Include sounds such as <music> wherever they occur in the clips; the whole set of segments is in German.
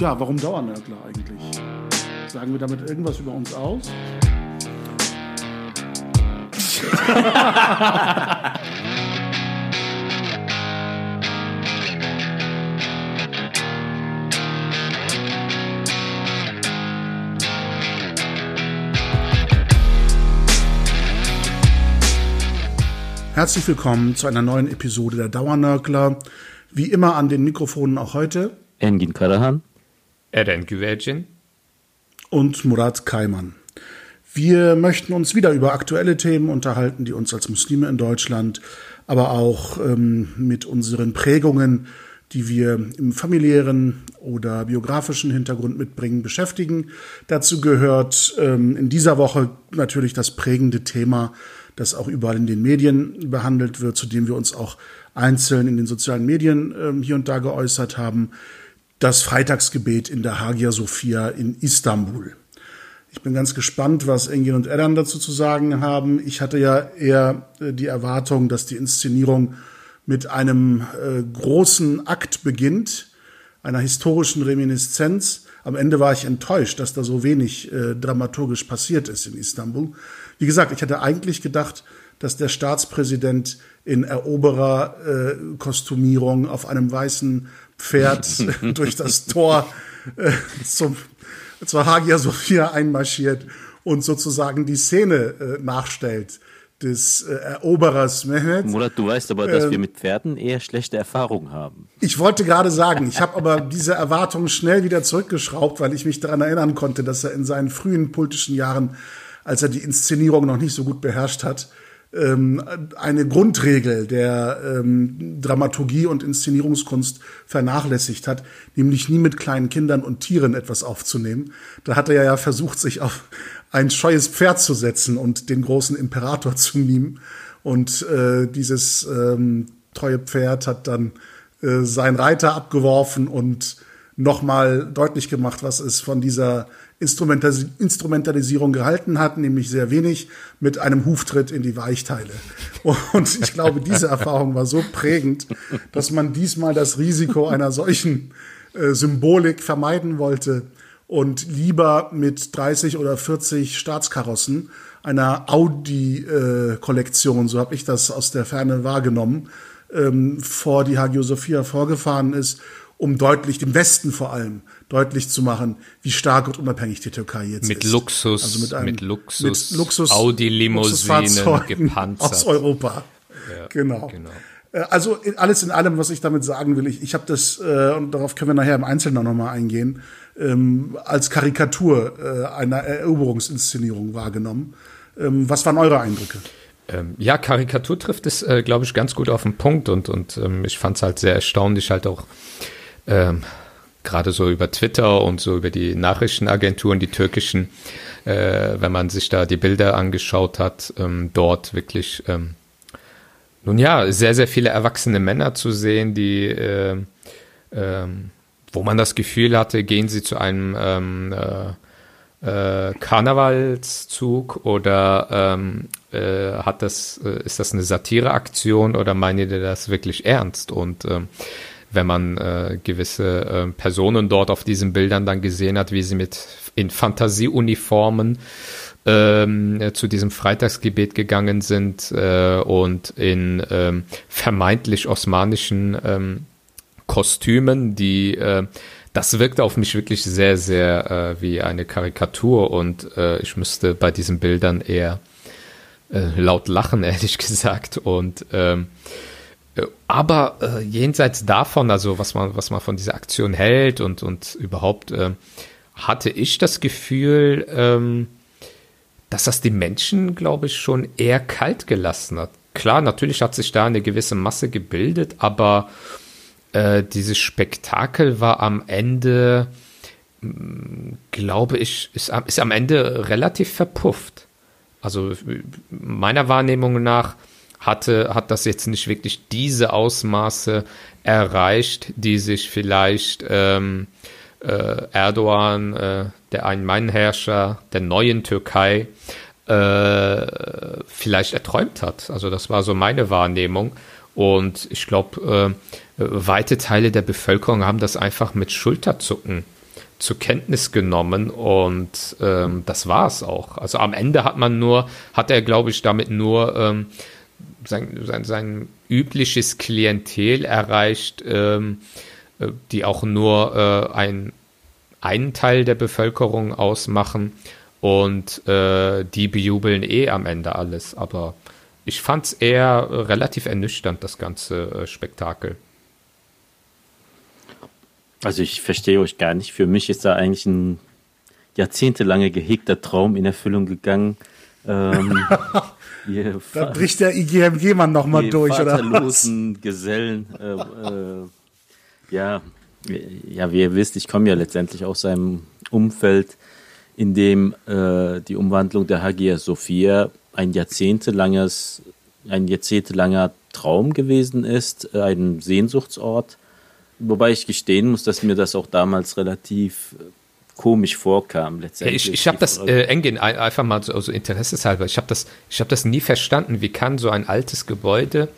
Ja, warum Dauernörgler eigentlich? Sagen wir damit irgendwas über uns aus? <laughs> Herzlich willkommen zu einer neuen Episode der Dauernörgler. Wie immer an den Mikrofonen auch heute. Engin Karahan. Eren Güvercin. Und Murat Kaiman. Wir möchten uns wieder über aktuelle Themen unterhalten, die uns als Muslime in Deutschland, aber auch ähm, mit unseren Prägungen, die wir im familiären oder biografischen Hintergrund mitbringen, beschäftigen. Dazu gehört ähm, in dieser Woche natürlich das prägende Thema, das auch überall in den Medien behandelt wird, zu dem wir uns auch einzeln in den sozialen Medien ähm, hier und da geäußert haben, das Freitagsgebet in der Hagia Sophia in Istanbul. Ich bin ganz gespannt, was Engin und Erdem dazu zu sagen haben. Ich hatte ja eher äh, die Erwartung, dass die Inszenierung mit einem äh, großen Akt beginnt, einer historischen Reminiszenz. Am Ende war ich enttäuscht, dass da so wenig äh, dramaturgisch passiert ist in Istanbul. Wie gesagt, ich hatte eigentlich gedacht, dass der Staatspräsident in Eroberer-Kostümierung auf einem weißen Pferd <laughs> durch das Tor äh, zum, zur Hagia Sophia einmarschiert und sozusagen die Szene äh, nachstellt des äh, Eroberers Mehmet. Murat, du weißt aber, dass ähm, wir mit Pferden eher schlechte Erfahrungen haben. Ich wollte gerade sagen, ich habe aber diese Erwartungen schnell wieder zurückgeschraubt, weil ich mich daran erinnern konnte, dass er in seinen frühen politischen Jahren, als er die Inszenierung noch nicht so gut beherrscht hat, ähm, eine Grundregel der ähm, Dramaturgie und Inszenierungskunst vernachlässigt hat, nämlich nie mit kleinen Kindern und Tieren etwas aufzunehmen. Da hat er ja versucht, sich auf ein scheues Pferd zu setzen und den großen Imperator zu mimen. Und äh, dieses ähm, treue Pferd hat dann äh, seinen Reiter abgeworfen und nochmal deutlich gemacht, was es von dieser Instrumentalis Instrumentalisierung gehalten hat, nämlich sehr wenig mit einem Huftritt in die Weichteile. Und ich glaube, diese Erfahrung war so prägend, dass man diesmal das Risiko einer solchen äh, Symbolik vermeiden wollte und lieber mit 30 oder 40 Staatskarossen einer Audi-Kollektion, äh, so habe ich das aus der Ferne wahrgenommen, ähm, vor die Hagio Sophia vorgefahren ist um deutlich, dem Westen vor allem, deutlich zu machen, wie stark und unabhängig die Türkei jetzt mit ist. Luxus, also mit, einem, mit Luxus, mit Luxus, Audi-Limousinen gepanzert. Aus Europa. Ja, genau. genau. Äh, also alles in allem, was ich damit sagen will, ich, ich habe das, äh, und darauf können wir nachher im Einzelnen nochmal eingehen, ähm, als Karikatur äh, einer Eroberungsinszenierung wahrgenommen. Ähm, was waren eure Eindrücke? Ähm, ja, Karikatur trifft es, äh, glaube ich, ganz gut auf den Punkt und, und ähm, ich fand es halt sehr erstaunlich, halt auch ähm, gerade so über Twitter und so über die Nachrichtenagenturen, die türkischen, äh, wenn man sich da die Bilder angeschaut hat, ähm, dort wirklich, ähm, nun ja, sehr, sehr viele erwachsene Männer zu sehen, die, äh, äh, wo man das Gefühl hatte, gehen sie zu einem ähm, äh, äh, Karnevalszug oder ähm, äh, hat das, ist das eine Satireaktion oder meinen ihr das wirklich ernst? Und ähm, wenn man äh, gewisse äh, Personen dort auf diesen Bildern dann gesehen hat, wie sie mit in Fantasieuniformen ähm, äh, zu diesem Freitagsgebet gegangen sind äh, und in ähm, vermeintlich osmanischen ähm, Kostümen, die äh, das wirkt auf mich wirklich sehr, sehr äh, wie eine Karikatur und äh, ich müsste bei diesen Bildern eher äh, laut lachen, <laughs> ehrlich gesagt. Und ähm, äh, aber äh, jenseits davon, also was man, was man von dieser Aktion hält und, und überhaupt, äh, hatte ich das Gefühl, ähm, dass das die Menschen, glaube ich, schon eher kalt gelassen hat. Klar, natürlich hat sich da eine gewisse Masse gebildet, aber äh, dieses Spektakel war am Ende, mm, glaube ich, ist, ist am Ende relativ verpufft. Also meiner Wahrnehmung nach hatte, hat das jetzt nicht wirklich diese Ausmaße erreicht, die sich vielleicht ähm, äh, Erdogan, äh, der Ein-Mann-Herrscher der neuen Türkei, äh, vielleicht erträumt hat. Also das war so meine Wahrnehmung. Und ich glaube, äh, weite Teile der Bevölkerung haben das einfach mit Schulterzucken zur Kenntnis genommen und ähm, das war es auch. Also am Ende hat man nur, hat er, glaube ich, damit nur ähm, sein, sein, sein übliches Klientel erreicht, ähm, äh, die auch nur äh, ein, einen Teil der Bevölkerung ausmachen und äh, die bejubeln eh am Ende alles. Aber ich fand es eher relativ ernüchternd, das ganze äh, Spektakel. Also ich verstehe euch gar nicht. Für mich ist da eigentlich ein jahrzehntelange gehegter Traum in Erfüllung gegangen. Ähm, <laughs> da bricht der IGMG-Mann nochmal durch, oder was? Gesellen. Äh, äh, ja, ja, wie ihr wisst, ich komme ja letztendlich aus einem Umfeld, in dem äh, die Umwandlung der Hagia Sophia ein jahrzehntelanges, ein jahrzehntelanger Traum gewesen ist, ein Sehnsuchtsort. Wobei ich gestehen muss, dass mir das auch damals relativ komisch vorkam letztendlich. Ja, ich ich habe das äh, Engin einfach mal so also interesseshalber. Ich habe das ich habe das nie verstanden. Wie kann so ein altes Gebäude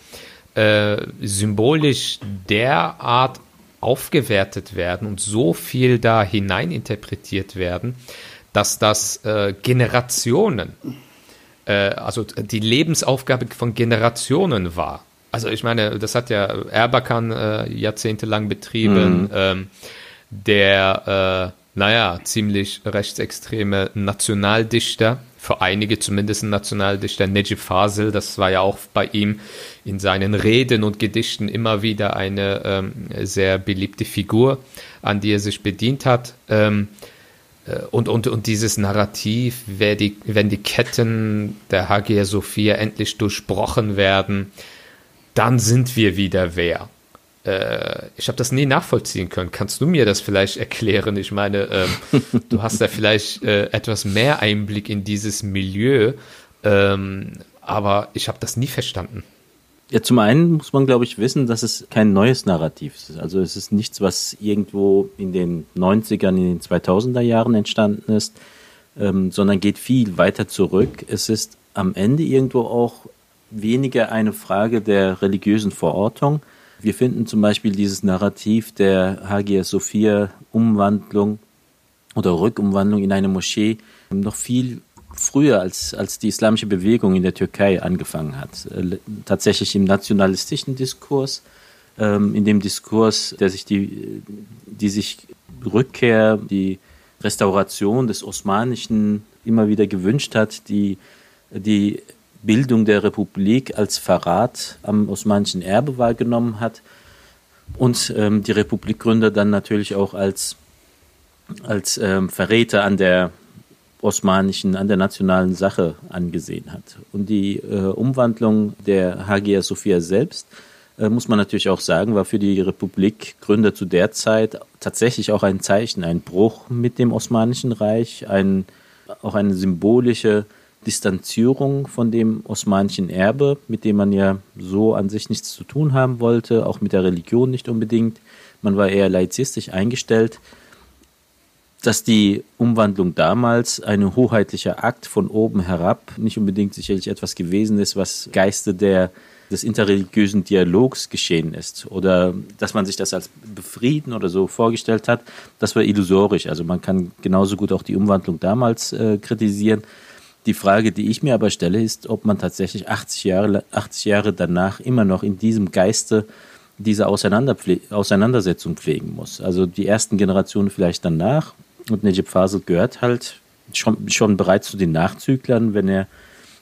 äh, symbolisch derart aufgewertet werden und so viel da hineininterpretiert werden, dass das äh, Generationen, äh, also die Lebensaufgabe von Generationen war. Also ich meine, das hat ja Erbakan äh, jahrzehntelang betrieben, mhm. ähm, der, äh, naja, ziemlich rechtsextreme Nationaldichter, für einige zumindest ein Nationaldichter, Nejib Fasil, das war ja auch bei ihm in seinen Reden und Gedichten immer wieder eine ähm, sehr beliebte Figur, an die er sich bedient hat. Ähm, äh, und, und, und dieses Narrativ, die, wenn die Ketten der Hagia Sophia endlich durchbrochen werden, dann sind wir wieder wer. Äh, ich habe das nie nachvollziehen können. Kannst du mir das vielleicht erklären? Ich meine, ähm, du hast da vielleicht äh, etwas mehr Einblick in dieses Milieu, ähm, aber ich habe das nie verstanden. Ja, zum einen muss man, glaube ich, wissen, dass es kein neues Narrativ ist. Also es ist nichts, was irgendwo in den 90ern, in den 2000er Jahren entstanden ist, ähm, sondern geht viel weiter zurück. Es ist am Ende irgendwo auch weniger eine Frage der religiösen Verortung. Wir finden zum Beispiel dieses Narrativ der Hagia Sophia Umwandlung oder Rückumwandlung in eine Moschee noch viel früher als, als die islamische Bewegung in der Türkei angefangen hat. Äh, tatsächlich im nationalistischen Diskurs, ähm, in dem Diskurs, der sich die, die sich Rückkehr, die Restauration des Osmanischen immer wieder gewünscht hat, die, die Bildung der Republik als Verrat am osmanischen Erbe wahrgenommen hat und ähm, die Republikgründer dann natürlich auch als, als ähm, Verräter an der osmanischen, an der nationalen Sache angesehen hat. Und die äh, Umwandlung der Hagia Sophia selbst, äh, muss man natürlich auch sagen, war für die Republikgründer zu der Zeit tatsächlich auch ein Zeichen, ein Bruch mit dem Osmanischen Reich, ein, auch eine symbolische Distanzierung von dem osmanischen Erbe, mit dem man ja so an sich nichts zu tun haben wollte, auch mit der Religion nicht unbedingt. Man war eher laizistisch eingestellt. Dass die Umwandlung damals ein hoheitlicher Akt von oben herab nicht unbedingt sicherlich etwas gewesen ist, was Geiste der, des interreligiösen Dialogs geschehen ist oder dass man sich das als befrieden oder so vorgestellt hat, das war illusorisch. Also man kann genauso gut auch die Umwandlung damals äh, kritisieren die Frage, die ich mir aber stelle, ist, ob man tatsächlich 80 Jahre, 80 Jahre danach immer noch in diesem Geiste diese Auseinandersetzung pflegen muss. Also die ersten Generationen vielleicht danach und Nejib Fasel gehört halt schon, schon bereits zu den Nachzüglern, wenn er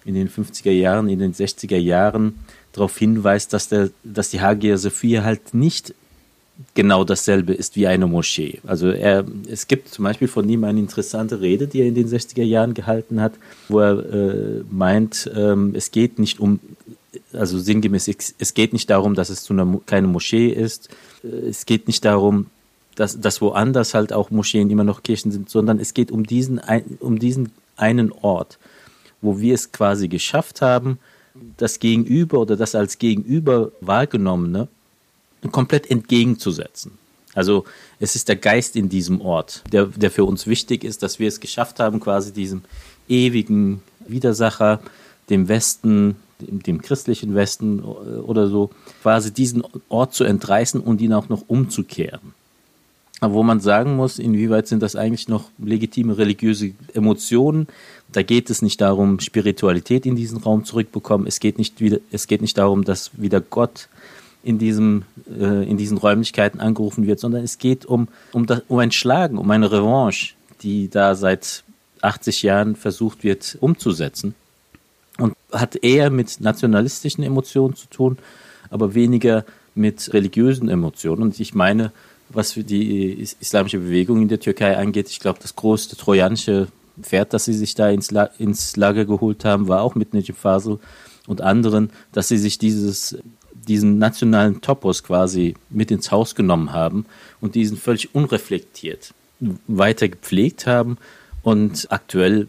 in den 50er Jahren, in den 60er Jahren darauf hinweist, dass, der, dass die Hagia Sophia halt nicht genau dasselbe ist wie eine Moschee. Also er, es gibt zum Beispiel von ihm eine interessante Rede, die er in den 60er Jahren gehalten hat, wo er äh, meint, ähm, es geht nicht um, also sinngemäß, es geht nicht darum, dass es zu einer, keine Moschee ist, äh, es geht nicht darum, dass, dass woanders halt auch Moscheen immer noch Kirchen sind, sondern es geht um diesen, um diesen einen Ort, wo wir es quasi geschafft haben, das Gegenüber oder das als Gegenüber wahrgenommene komplett entgegenzusetzen. Also es ist der Geist in diesem Ort, der, der für uns wichtig ist, dass wir es geschafft haben, quasi diesem ewigen Widersacher, dem Westen, dem, dem christlichen Westen oder so, quasi diesen Ort zu entreißen und ihn auch noch umzukehren. wo man sagen muss, inwieweit sind das eigentlich noch legitime religiöse Emotionen. Da geht es nicht darum, Spiritualität in diesen Raum zurückbekommen. Es geht nicht wieder, es geht nicht darum, dass wieder Gott in, diesem, äh, in diesen Räumlichkeiten angerufen wird, sondern es geht um, um, das, um ein Schlagen, um eine Revanche, die da seit 80 Jahren versucht wird umzusetzen. Und hat eher mit nationalistischen Emotionen zu tun, aber weniger mit religiösen Emotionen. Und ich meine, was die islamische Bewegung in der Türkei angeht, ich glaube, das größte trojanische Pferd, das sie sich da ins, La ins Lager geholt haben, war auch mit Najib Fasel und anderen, dass sie sich dieses diesen nationalen Topos quasi mit ins Haus genommen haben und diesen völlig unreflektiert weiter gepflegt haben. Und aktuell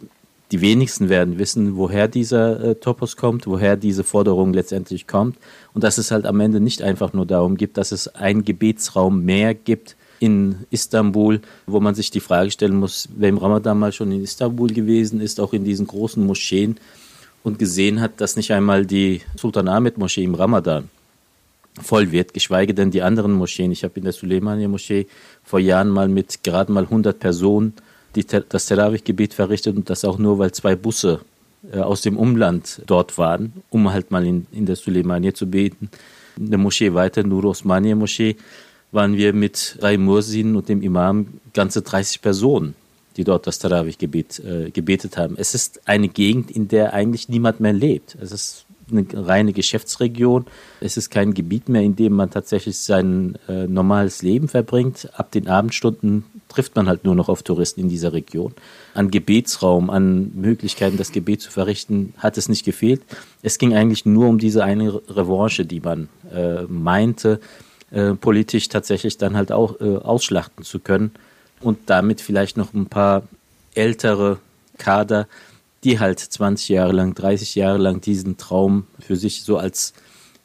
die wenigsten werden wissen, woher dieser äh, Topos kommt, woher diese Forderung letztendlich kommt. Und dass es halt am Ende nicht einfach nur darum gibt, dass es einen Gebetsraum mehr gibt in Istanbul, wo man sich die Frage stellen muss, wer im Ramadan mal schon in Istanbul gewesen ist, auch in diesen großen Moscheen und gesehen hat, dass nicht einmal die Sultan Ahmed Moschee im Ramadan voll wird, geschweige denn die anderen Moscheen. Ich habe in der Suleimania Moschee vor Jahren mal mit gerade mal 100 Personen die, das Terawih-Gebet verrichtet und das auch nur, weil zwei Busse äh, aus dem Umland dort waren, um halt mal in, in der Suleimania zu beten. In der Moschee weiter, Nur Osmania Moschee, waren wir mit drei Mursin und dem Imam ganze 30 Personen, die dort das Tarawih-Gebet äh, gebetet haben. Es ist eine Gegend, in der eigentlich niemand mehr lebt. Es ist eine reine Geschäftsregion. Es ist kein Gebiet mehr, in dem man tatsächlich sein äh, normales Leben verbringt. Ab den Abendstunden trifft man halt nur noch auf Touristen in dieser Region. An Gebetsraum, an Möglichkeiten, das Gebet zu verrichten, hat es nicht gefehlt. Es ging eigentlich nur um diese eine Revanche, die man äh, meinte, äh, politisch tatsächlich dann halt auch äh, ausschlachten zu können und damit vielleicht noch ein paar ältere Kader die halt 20 Jahre lang, 30 Jahre lang diesen Traum für sich so als,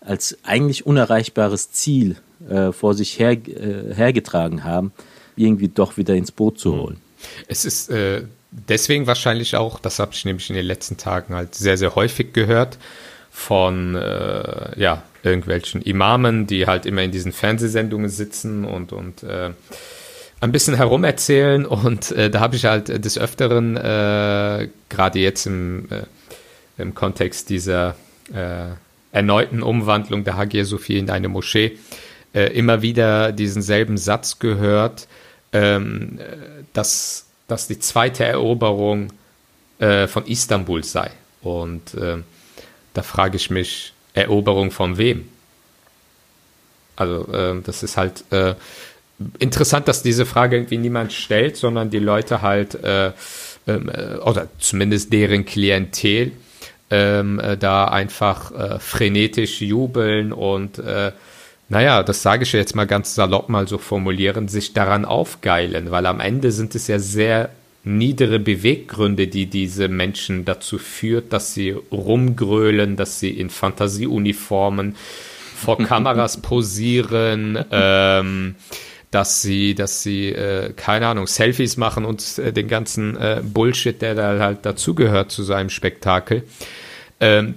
als eigentlich unerreichbares Ziel äh, vor sich her, äh, hergetragen haben, irgendwie doch wieder ins Boot zu holen. Es ist äh, deswegen wahrscheinlich auch, das habe ich nämlich in den letzten Tagen halt sehr, sehr häufig gehört, von äh, ja, irgendwelchen Imamen, die halt immer in diesen Fernsehsendungen sitzen und, und äh, ein bisschen herumerzählen und äh, da habe ich halt des Öfteren, äh, gerade jetzt im, äh, im Kontext dieser äh, erneuten Umwandlung der Hagia Sophie in eine Moschee, äh, immer wieder diesen selben Satz gehört, ähm, dass, dass die zweite Eroberung äh, von Istanbul sei. Und da frage ich mich, Eroberung von wem? Also das ist halt interessant, dass diese Frage irgendwie niemand stellt, sondern die Leute halt, äh, ähm, äh, oder zumindest deren Klientel, ähm, äh, da einfach äh, frenetisch jubeln und, äh, naja, das sage ich jetzt mal ganz salopp mal so formulieren, sich daran aufgeilen, weil am Ende sind es ja sehr niedere Beweggründe, die diese Menschen dazu führt, dass sie rumgrölen, dass sie in Fantasieuniformen vor <laughs> Kameras posieren, ähm, dass sie, dass sie, äh, keine Ahnung, Selfies machen und äh, den ganzen äh, Bullshit, der da halt dazugehört zu seinem Spektakel. Ähm,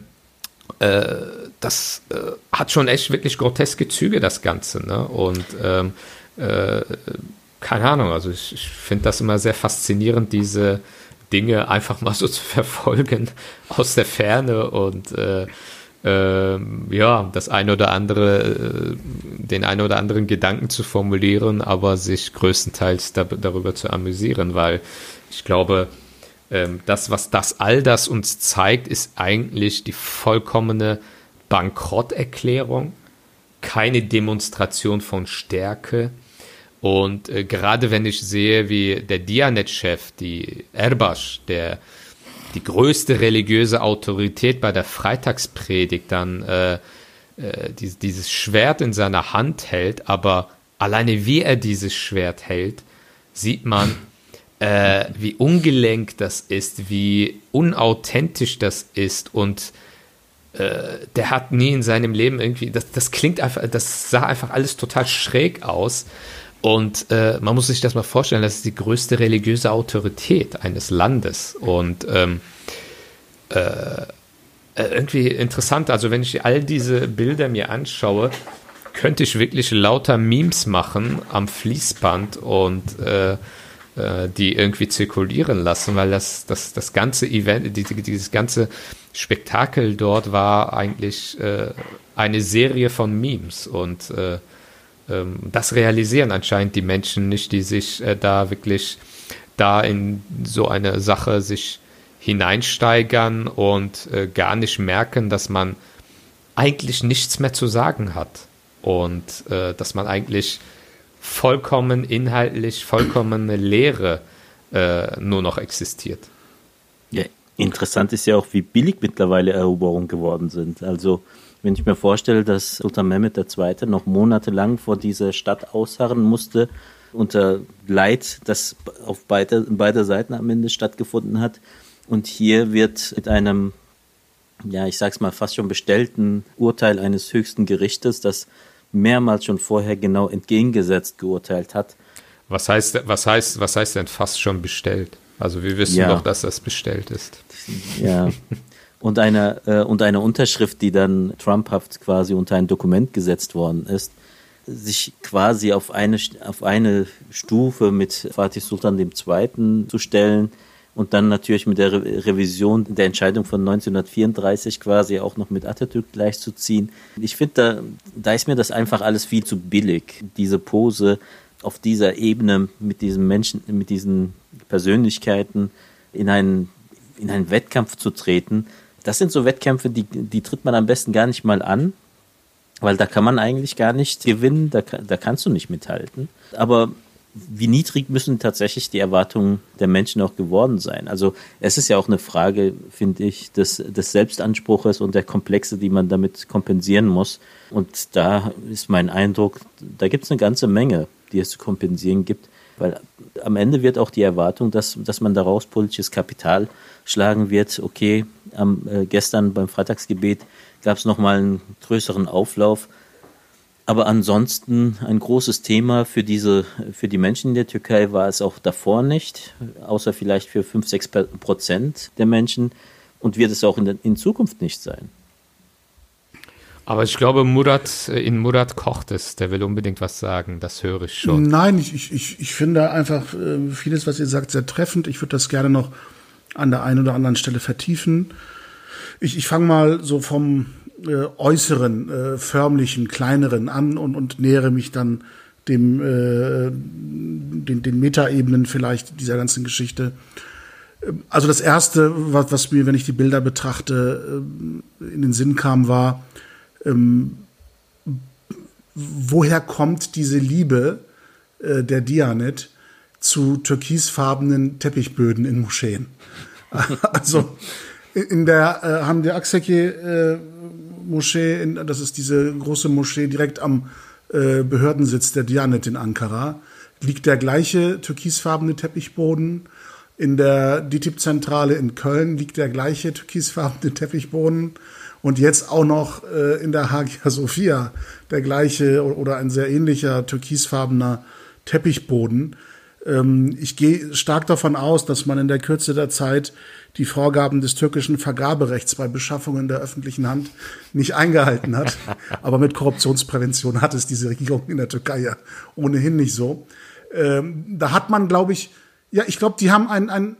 äh, das äh, hat schon echt wirklich groteske Züge, das Ganze. Ne? Und ähm, äh, keine Ahnung, also ich, ich finde das immer sehr faszinierend, diese Dinge einfach mal so zu <laughs> verfolgen aus der Ferne und äh, ja, das eine oder andere, äh, den ein oder anderen Gedanken zu formulieren, aber sich größtenteils da, darüber zu amüsieren, weil ich glaube, äh, das, was das all das uns zeigt, ist eigentlich die vollkommene Bankrotterklärung, keine Demonstration von Stärke. Und äh, gerade wenn ich sehe, wie der Dianet-Chef, die Erbasch, der die größte religiöse Autorität bei der Freitagspredigt dann äh, äh, die, dieses Schwert in seiner Hand hält, aber alleine wie er dieses Schwert hält, sieht man, äh, wie ungelenk das ist, wie unauthentisch das ist und äh, der hat nie in seinem Leben irgendwie, das, das klingt einfach, das sah einfach alles total schräg aus. Und äh, man muss sich das mal vorstellen, das ist die größte religiöse Autorität eines Landes. Und ähm, äh, äh, irgendwie interessant, also wenn ich all diese Bilder mir anschaue, könnte ich wirklich lauter Memes machen am Fließband und äh, äh, die irgendwie zirkulieren lassen, weil das, das, das ganze Event, die, dieses ganze Spektakel dort war eigentlich äh, eine Serie von Memes und ähm, das realisieren anscheinend die Menschen nicht, die sich äh, da wirklich da in so eine Sache sich hineinsteigern und äh, gar nicht merken, dass man eigentlich nichts mehr zu sagen hat und äh, dass man eigentlich vollkommen inhaltlich, vollkommene Leere äh, nur noch existiert. Ja, interessant ist ja auch, wie billig mittlerweile Eroberungen geworden sind. Also wenn ich mir vorstelle, dass Sultan Mehmed II. noch monatelang vor dieser Stadt ausharren musste, unter Leid, das auf beider, beider Seiten am Ende stattgefunden hat. Und hier wird mit einem, ja, ich sag's mal, fast schon bestellten Urteil eines höchsten Gerichtes, das mehrmals schon vorher genau entgegengesetzt geurteilt hat. Was heißt, was heißt, was heißt denn fast schon bestellt? Also wir wissen ja. doch, dass das bestellt ist. Ja. <laughs> Und eine, äh, und eine Unterschrift, die dann trumphaft quasi unter ein Dokument gesetzt worden ist, sich quasi auf eine, auf eine Stufe mit Fatih Sultan II. zu stellen und dann natürlich mit der Re Revision der Entscheidung von 1934 quasi auch noch mit Atatürk gleichzuziehen. Ich finde, da, da ist mir das einfach alles viel zu billig, diese Pose auf dieser Ebene mit diesen Menschen, mit diesen Persönlichkeiten in einen, in einen Wettkampf zu treten. Das sind so Wettkämpfe, die, die tritt man am besten gar nicht mal an, weil da kann man eigentlich gar nicht gewinnen, da, da kannst du nicht mithalten. Aber wie niedrig müssen tatsächlich die Erwartungen der Menschen auch geworden sein? Also es ist ja auch eine Frage, finde ich, des, des Selbstanspruches und der Komplexe, die man damit kompensieren muss. Und da ist mein Eindruck, da gibt es eine ganze Menge, die es zu kompensieren gibt. Weil am Ende wird auch die Erwartung, dass, dass man daraus politisches Kapital schlagen wird. Okay, am, äh, gestern beim Freitagsgebet gab es nochmal einen größeren Auflauf aber ansonsten ein großes Thema für diese, für die Menschen in der Türkei war es auch davor nicht, außer vielleicht für 5, 6 Prozent der Menschen und wird es auch in, in Zukunft nicht sein. Aber ich glaube, Murat, in Murat kocht es. Der will unbedingt was sagen. Das höre ich schon. Nein, ich, ich, ich finde einfach äh, vieles, was ihr sagt, sehr treffend. Ich würde das gerne noch an der einen oder anderen Stelle vertiefen. Ich, ich fange mal so vom äh, äußeren, äh, förmlichen, kleineren an und, und nähere mich dann dem äh, den, den Metaebenen vielleicht dieser ganzen Geschichte. Ähm, also das erste, was, was mir, wenn ich die Bilder betrachte, äh, in den Sinn kam, war, ähm, woher kommt diese Liebe äh, der Dianet zu türkisfarbenen Teppichböden in Moscheen? <laughs> also in der äh, haben der Akseki äh, Moschee, in, das ist diese große Moschee direkt am äh, Behördensitz der Dianet in Ankara, liegt der gleiche türkisfarbene Teppichboden. In der DITIB-Zentrale in Köln liegt der gleiche türkisfarbene Teppichboden. Und jetzt auch noch äh, in der Hagia Sophia der gleiche oder ein sehr ähnlicher türkisfarbener Teppichboden. Ähm, ich gehe stark davon aus, dass man in der Kürze der Zeit die Vorgaben des türkischen Vergaberechts bei Beschaffungen der öffentlichen Hand nicht eingehalten hat. <laughs> Aber mit Korruptionsprävention hat es diese Regierung in der Türkei ja ohnehin nicht so. Ähm, da hat man, glaube ich, ja, ich glaube, die haben ein, ein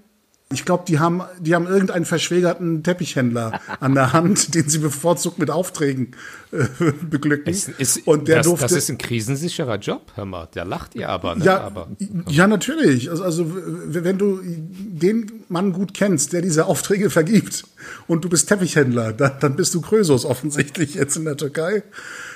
ich glaube, die haben, die haben irgendeinen verschwägerten Teppichhändler an der Hand, <laughs> den sie bevorzugt mit Aufträgen äh, beglücken. Es, ist, und der das, durfte, das ist ein krisensicherer Job, hör mal. Der lacht ihr aber, ne? Ja, aber, ja natürlich. Also, also wenn du den Mann gut kennst, der diese Aufträge vergibt, und du bist Teppichhändler, dann, dann bist du Krösus offensichtlich jetzt in der Türkei,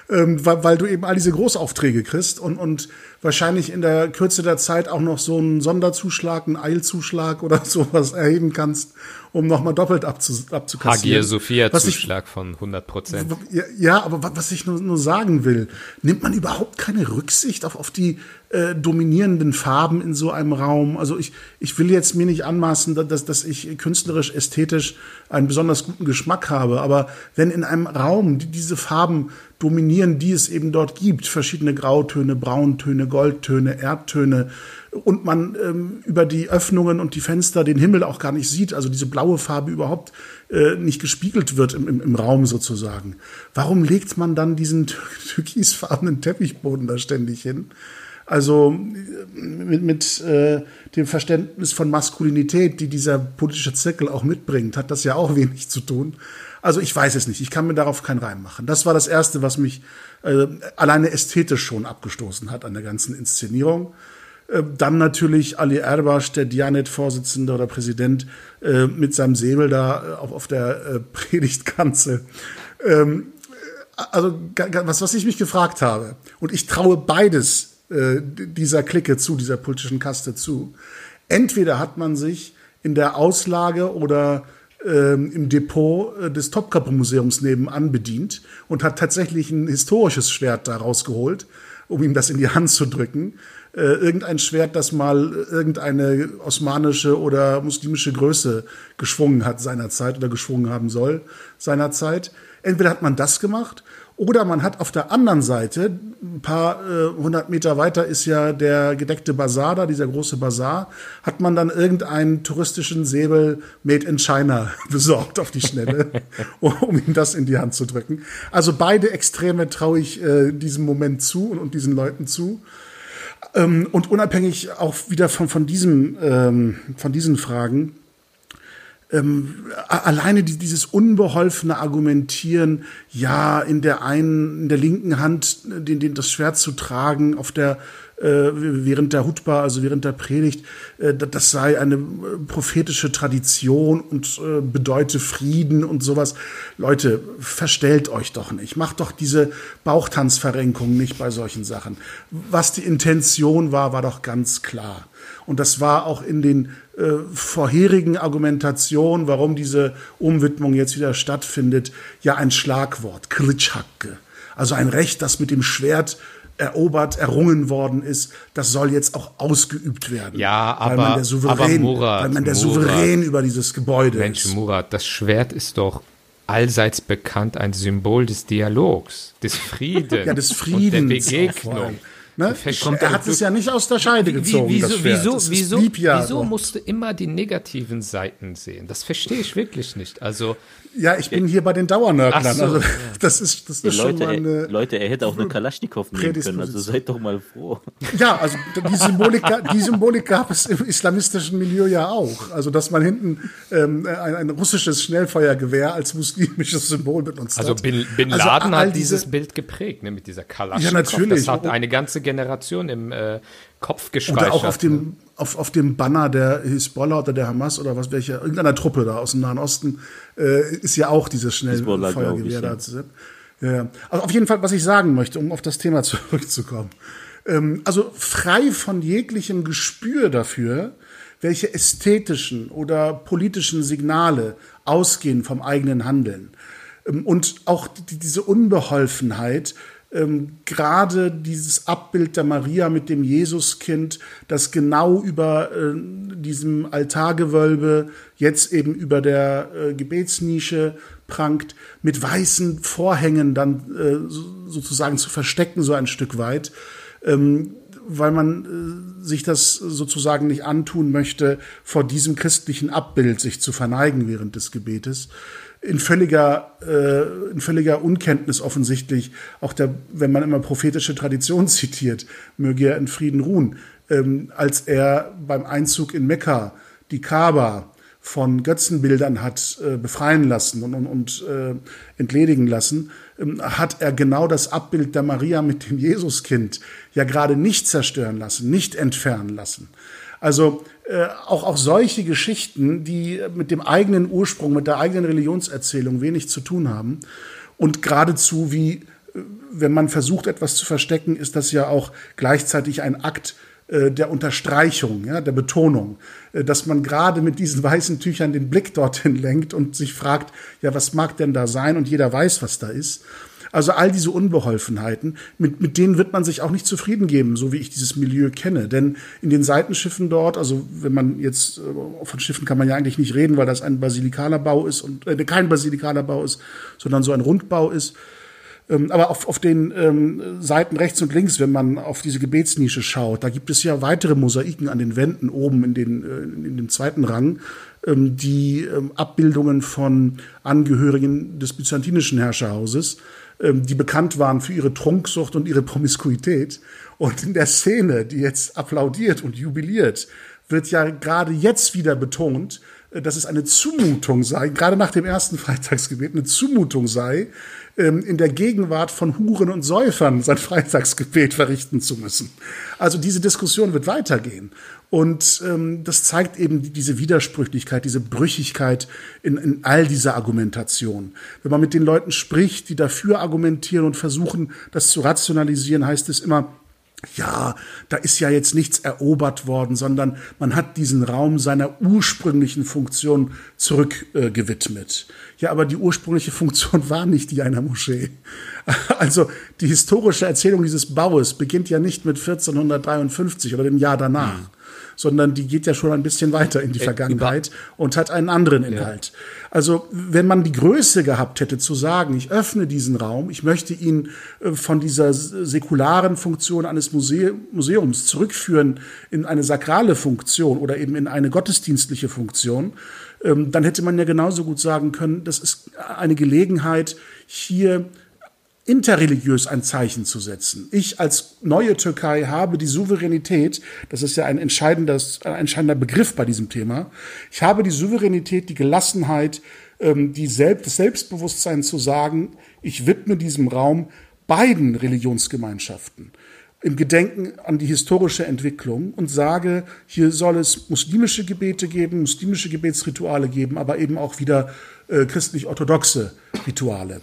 ähm, weil, weil du eben all diese Großaufträge kriegst und, und wahrscheinlich in der Kürze der Zeit auch noch so einen Sonderzuschlag, einen Eilzuschlag oder <laughs> sowas erheben kannst, um nochmal doppelt abzu, abzukassieren. Hagia Sophia Zuschlag ich, von 100 Prozent. Ja, ja, aber was ich nur, nur sagen will, nimmt man überhaupt keine Rücksicht auf, auf die äh, dominierenden Farben in so einem Raum? Also ich, ich will jetzt mir nicht anmaßen, dass, dass ich künstlerisch, ästhetisch einen besonders guten Geschmack habe, aber wenn in einem Raum diese Farben dominieren, die es eben dort gibt. Verschiedene Grautöne, Brauntöne, Goldtöne, Erdtöne. Und man ähm, über die Öffnungen und die Fenster den Himmel auch gar nicht sieht, also diese blaue Farbe überhaupt äh, nicht gespiegelt wird im, im, im Raum sozusagen. Warum legt man dann diesen türkisfarbenen Teppichboden da ständig hin? Also mit, mit äh, dem Verständnis von Maskulinität, die dieser politische Zirkel auch mitbringt, hat das ja auch wenig zu tun. Also ich weiß es nicht. Ich kann mir darauf keinen Reim machen. Das war das Erste, was mich äh, alleine ästhetisch schon abgestoßen hat an der ganzen Inszenierung. Äh, dann natürlich Ali Erbasch, der Dianet-Vorsitzende oder Präsident, äh, mit seinem Säbel da äh, auf, der Predigtkanzel. Ähm, also was, was ich mich gefragt habe, und ich traue beides dieser Clique zu, dieser politischen Kaste zu. Entweder hat man sich in der Auslage oder ähm, im Depot äh, des Topkapi-Museums nebenan bedient und hat tatsächlich ein historisches Schwert da rausgeholt, um ihm das in die Hand zu drücken. Äh, irgendein Schwert, das mal irgendeine osmanische oder muslimische Größe geschwungen hat seinerzeit oder geschwungen haben soll seinerzeit. Entweder hat man das gemacht oder man hat auf der anderen Seite, ein paar äh, hundert Meter weiter ist ja der gedeckte Bazar da, dieser große Bazar, hat man dann irgendeinen touristischen Säbel made in China <laughs> besorgt auf die Schnelle, <laughs> um ihm das in die Hand zu drücken. Also beide Extreme traue ich äh, diesem Moment zu und, und diesen Leuten zu. Ähm, und unabhängig auch wieder von, von, diesem, ähm, von diesen Fragen, ähm, alleine die, dieses unbeholfene Argumentieren, ja, in der einen, in der linken Hand den, den das Schwert zu tragen, auf der äh, während der Hutba, also während der Predigt, äh, das sei eine äh, prophetische Tradition und äh, bedeute Frieden und sowas. Leute, verstellt euch doch nicht. Macht doch diese Bauchtanzverrenkung nicht bei solchen Sachen. Was die Intention war, war doch ganz klar. Und das war auch in den äh, vorherigen Argumentationen, warum diese Umwidmung jetzt wieder stattfindet, ja ein Schlagwort, Kritschhacke. Also ein Recht, das mit dem Schwert erobert, errungen worden ist, das soll jetzt auch ausgeübt werden. Ja, aber, weil man der Souverän, Murat, weil man der Murat, Souverän über dieses Gebäude Mensch, ist. Murat, das Schwert ist doch allseits bekannt ein Symbol des Dialogs, des <laughs> Friedens, Ja, des Friedens und der Begegnung. Ne? Kommt Er hat es ja nicht aus der Scheide gezogen. Wie, das wieso, Schwert. wieso, Das wieso, blieb ja wieso musst du immer die negativen Seiten sehen? Das verstehe ich wirklich nicht. Also, Ja, ich bin hier bei den Dauernörglern. So, also, ja. <laughs> das ist, das Ja, ist schon Leute, mal er, eine. Leute, er hätte auch eine Kalaschnikow nehmen können, also seid doch mal froh. Ja, also die Symbolik, die Symbolik gab es im islamistischen Milieu ja auch. Also dass man hinten ähm, ein, ein russisches Schnellfeuergewehr als muslimisches Symbol benutzt also hat. Bin, Bin Also Laden all hat diese- dieses Bild geprägt, ne, mit dieser Kalaschnikow. Ja, natürlich. Das hat eine ganze Generation im äh, Kopf gespeichert. Oder auch auf ne? dem, auf, auf dem Banner der Hisbollah oder der Hamas oder was, welche, irgendeiner Truppe da aus dem Nahen Osten, äh, ist ja auch dieses Schnellfeuergewehr da zu sehen. Ja, ja. Also auf jeden Fall, was ich sagen möchte, um auf das Thema <laughs> zurückzukommen. Ähm, also frei von jeglichem Gespür dafür, welche ästhetischen oder politischen Signale ausgehen vom eigenen Handeln. Ähm, Und auch die, diese Unbeholfenheit, ähm, gerade dieses Abbild der Maria mit dem Jesuskind, das genau über äh, diesem Altargewölbe, jetzt eben über der äh, Gebetsnische prangt, mit weißen Vorhängen dann äh, so, sozusagen zu verstecken, so ein Stück weit. Ähm, weil man äh, sich das sozusagen nicht antun möchte, vor diesem christlichen Abbild sich zu verneigen während des Gebetes. In völliger, äh, in völliger Unkenntnis offensichtlich, auch der, wenn man immer prophetische Tradition <laughs> zitiert, möge er in Frieden ruhen, ähm, als er beim Einzug in Mekka die Kaaba von Götzenbildern hat äh, befreien lassen und, und, und äh, entledigen lassen, ähm, hat er genau das Abbild der Maria mit dem Jesuskind ja gerade nicht zerstören lassen, nicht entfernen lassen. Also äh, auch, auch solche Geschichten, die mit dem eigenen Ursprung, mit der eigenen Religionserzählung wenig zu tun haben und geradezu wie, äh, wenn man versucht, etwas zu verstecken, ist das ja auch gleichzeitig ein Akt äh, der Unterstreichung, ja, der Betonung, äh, dass man gerade mit diesen <laughs> weißen Tüchern den Blick dorthin lenkt und sich fragt, ja, was mag denn da sein? Und jeder weiß, was da ist. Also all diese Unbeholfenheiten, mit, mit denen wird man sich auch nicht zufrieden geben, so wie ich dieses Milieu kenne. Denn in den Seitenschiffen dort, also wenn man jetzt, äh, von Schiffen kann man ja eigentlich nicht reden, weil das ein basilikaler Bau ist und äh, kein basilikaler Bau ist, sondern so ein Rundbau ist, Ähm, aber auf, auf den ähm, Seiten rechts und links, wenn man auf diese Gebetsnische schaut, da gibt es ja weitere Mosaiken an den Wänden oben in, den, äh, in dem zweiten Rang, ähm, die ähm, Abbildungen von Angehörigen des byzantinischen Herrscherhauses, die bekannt waren für ihre Trunksucht und ihre Promiskuität. Und in der Szene, die jetzt applaudiert und jubiliert, wird ja gerade jetzt wieder betont, dass es eine Zumutung sei, gerade nach dem ersten Freitagsgebet, eine Zumutung sei, ähm, in der Gegenwart von Huren und Säufern sein Freitagsgebet verrichten zu müssen. Also diese Diskussion wird weitergehen. Und ähm, das zeigt eben diese Widersprüchlichkeit, diese Brüchigkeit in, in all dieser Argumentation. Wenn man mit den Leuten spricht, die dafür argumentieren und versuchen, das zu rationalisieren, heißt es immer, ja, da ist ja jetzt nichts erobert worden, sondern man hat diesen Raum seiner ursprünglichen Funktion zurückgewidmet. Äh, ja, aber die ursprüngliche Funktion war nicht die einer Moschee. Also die historische Erzählung dieses Baues beginnt ja nicht mit 1453 oder dem Jahr danach. Mhm sondern die geht ja schon ein bisschen weiter in die äh, Vergangenheit und hat einen anderen Inhalt. Ja. Also wenn man die Größe gehabt hätte zu sagen, ich öffne diesen Raum, ich möchte ihn äh, von dieser säkularen Funktion eines Museums zurückführen in eine sakrale Funktion oder eben in eine gottesdienstliche Funktion, ähm, dann hätte man ja genauso gut sagen können, das ist eine Gelegenheit, hier interreligiös ein Zeichen zu setzen. Ich als neue Türkei habe die Souveränität, das ist ja ein, entscheidender, ein entscheidender Begriff bei diesem Thema, ich habe die Souveränität, die Gelassenheit, ähm, die Selbst, das Selbstbewusstsein zu sagen, ich widme diesem Raum beiden Religionsgemeinschaften im Gedenken an die historische Entwicklung und sage, hier soll es muslimische Gebete geben, muslimische Gebetsrituale geben, aber eben auch wieder äh, christlich-orthodoxe Rituale.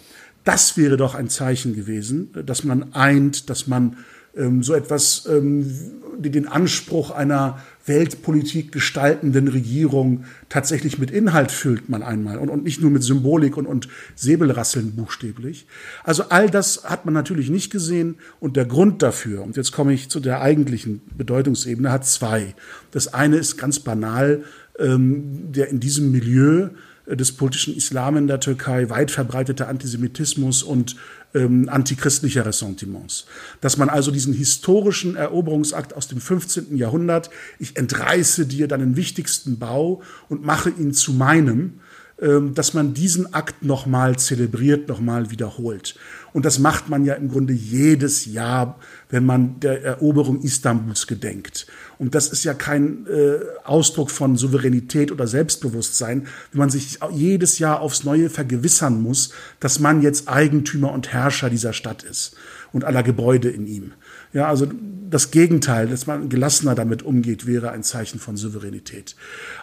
Das wäre doch ein Zeichen gewesen, dass man eint, dass man ähm, so etwas, ähm, den Anspruch einer Weltpolitik gestaltenden Regierung tatsächlich mit Inhalt füllt man einmal und, und nicht nur mit Symbolik und, und Säbelrasseln buchstäblich. Also all das hat man natürlich nicht gesehen und der Grund dafür, und jetzt komme ich zu der eigentlichen Bedeutungsebene, hat zwei. Das eine ist ganz banal, ähm, der in diesem Milieu des politischen Islam in der Türkei, weit verbreiteter Antisemitismus und ähm, antichristlicher Ressentiments. Dass man also diesen historischen Eroberungsakt aus dem 15. Jahrhundert, ich entreiße dir deinen wichtigsten Bau und mache ihn zu meinem, ähm, dass man diesen Akt nochmal zelebriert, nochmal wiederholt. Und das macht man ja im Grunde jedes Jahr, wenn man der Eroberung Istanbuls gedenkt. Und das ist ja kein äh, Ausdruck von Souveränität oder Selbstbewusstsein, wenn man sich jedes Jahr aufs Neue vergewissern muss, dass man jetzt Eigentümer und Herrscher dieser Stadt ist und aller Gebäude in ihm. Ja, also das Gegenteil, dass man gelassener damit umgeht, wäre ein Zeichen von Souveränität.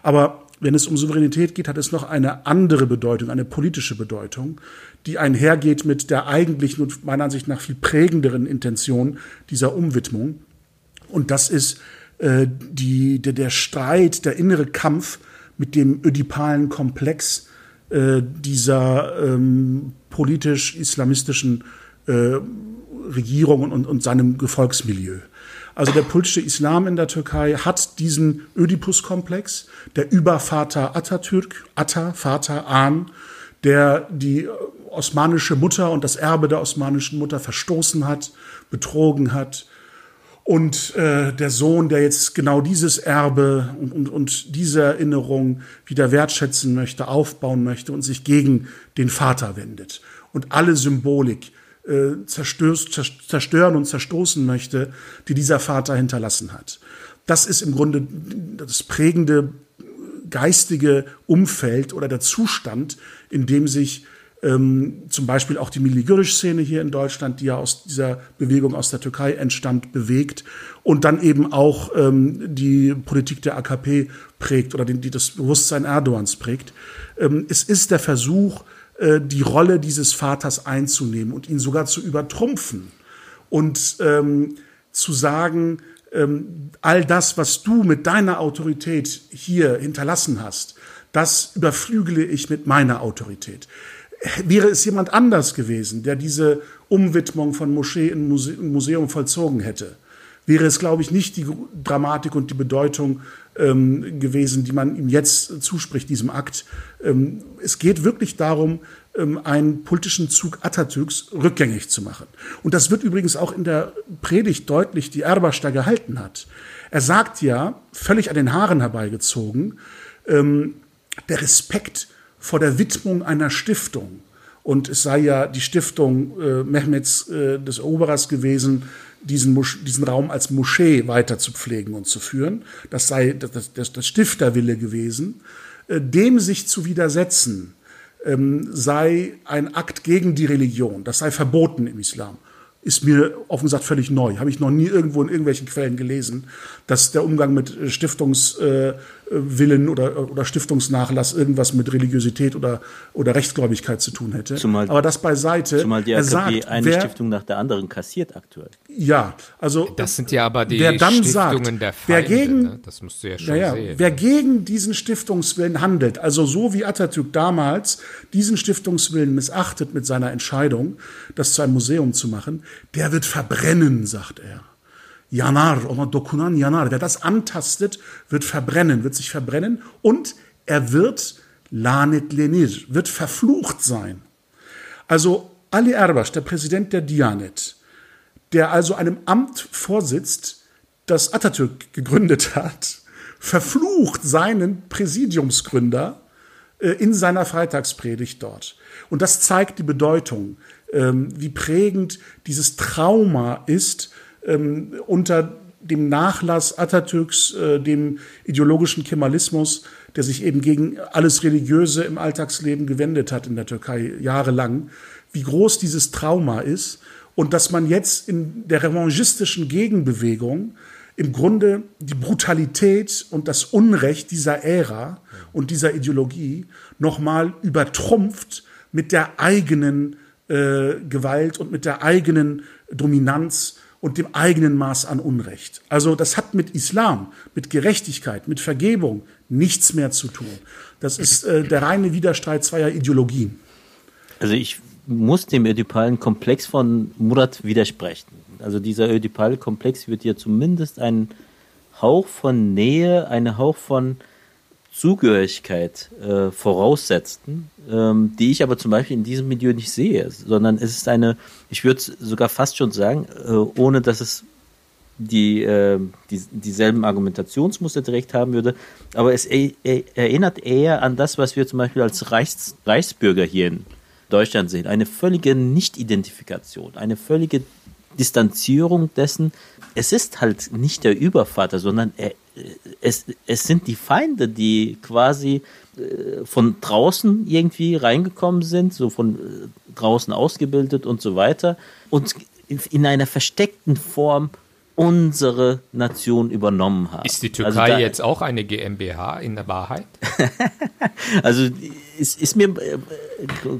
Aber wenn es um Souveränität geht, hat es noch eine andere Bedeutung, eine politische Bedeutung, die einhergeht mit der eigentlichen und meiner Ansicht nach viel prägenderen Intention dieser Umwidmung. Und das ist äh, die, der, der Streit, der innere Kampf mit dem ödipalen Komplex äh, dieser ähm, politisch-islamistischen äh, Regierung und, und seinem Gefolgsmilieu. Also der politische Islam in der Türkei hat diesen Ödipus-Komplex, der Übervater Atatürk, Atta, Vater An, der die osmanische Mutter und das Erbe der osmanischen Mutter verstoßen hat, betrogen hat, und äh, der Sohn, der jetzt genau dieses Erbe und, und, und diese Erinnerung wieder wertschätzen möchte, aufbauen möchte und sich gegen den Vater wendet und alle Symbolik äh, zerstören und zerstoßen möchte, die dieser Vater hinterlassen hat. Das ist im Grunde das prägende geistige Umfeld oder der Zustand, in dem sich ähm, zum Beispiel auch die Miligürisch-Szene hier in Deutschland, die ja aus dieser Bewegung aus der Türkei entstammt, bewegt und dann eben auch ähm, die Politik der AKP prägt oder den, die das Bewusstsein Erdogans prägt. Ähm, es ist der Versuch, äh, die Rolle dieses Vaters einzunehmen und ihn sogar zu übertrumpfen und ähm, zu sagen, ähm, all das, was du mit deiner Autorität hier hinterlassen hast, das überflügele ich mit meiner Autorität wäre es jemand anders gewesen, der diese Umwidmung von Moschee in Museum vollzogen hätte, wäre es, glaube ich, nicht die Dramatik und die Bedeutung ähm, gewesen, die man ihm jetzt zuspricht, diesem Akt. Ähm, es geht wirklich darum, ähm, einen politischen Zug Atatürks rückgängig zu machen. Und das wird übrigens auch in der Predigt deutlich, die Erbasch da gehalten hat. Er sagt ja, völlig an den Haaren herbeigezogen, ähm, der Respekt vor der Widmung einer Stiftung. Und es sei ja die Stiftung äh, Mehmets äh, des Eroberers gewesen, diesen, diesen Raum als Moschee weiter zu pflegen und zu führen. Das sei das, das, das Stifterwille gewesen. Äh, dem sich zu widersetzen, ähm, sei ein Akt gegen die Religion. Das sei verboten im Islam ist mir offen gesagt völlig neu. Habe ich noch nie irgendwo in irgendwelchen Quellen gelesen, dass der Umgang mit Stiftungswillen äh, oder, oder Stiftungsnachlass irgendwas mit Religiosität oder, oder Rechtsgläubigkeit zu tun hätte. Zumal, Aber das beiseite. Zumal die AKP sagt, eine wer, Stiftung nach der anderen kassiert aktuell. Ja, also. Das sind ja aber die wer dann Stiftungen sagt, der Feinde, wer gegen, ne? Das musst du ja schon ja, sehen. Wer gegen diesen Stiftungswillen handelt, also so wie Atatürk damals diesen Stiftungswillen missachtet mit seiner Entscheidung, das zu einem Museum zu machen, der wird verbrennen, sagt er. Yanar, oder Dokunan Yanar. Wer das antastet, wird verbrennen, wird sich verbrennen und er wird Lanet Lenir, wird verflucht sein. Also Ali Erbash, der Präsident der Dianet, der also einem Amt vorsitzt, das Atatürk gegründet hat, verflucht seinen Präsidiumsgründer äh, in seiner Freitagspredigt dort. Und das zeigt die Bedeutung ähm, wie prägend dieses Trauma ist ähm, unter dem Nachlass Atatürks, äh, dem ideologischen Kemalismus, der sich eben gegen alles Religiöse im Alltagsleben gewendet hat in der Türkei jahrelang, wie groß dieses Trauma ist und dass man jetzt in der revanchistischen Gegenbewegung im Grunde die Brutalität und das Unrecht dieser Ära und dieser Ideologie nochmal übertrumpft mit der eigenen äh, Gewalt und mit der eigenen Dominanz und dem eigenen Maß an Unrecht. Also das hat mit Islam, mit Gerechtigkeit, mit Vergebung nichts mehr zu tun. Das ist äh, der reine Widerstreit zweier Ideologien. Also ich muss dem ödipalen Komplex von Murat widersprechen. Also dieser ödipale Komplex wird ja zumindest einen Hauch von Nähe, einen Hauch von Zugehörigkeit äh, voraussetzten, ähm, die ich aber zum Beispiel in diesem Milieu nicht sehe, sondern es ist eine, ich würde sogar fast schon sagen, äh, ohne dass es die, äh, die, dieselben Argumentationsmuster direkt haben würde, aber es er, er, erinnert eher an das, was wir zum Beispiel als Reichs, Reichsbürger hier in Deutschland sehen. Eine völlige Nicht-Identifikation, eine völlige Distanzierung dessen. Es ist halt nicht der Übervater, sondern er, es, es sind die Feinde, die quasi äh, von draußen irgendwie reingekommen sind, so von äh, draußen ausgebildet und so weiter und in einer versteckten Form unsere Nation übernommen haben. Ist die also Türkei also jetzt auch eine GmbH in der Wahrheit? <laughs> also es ist mir äh,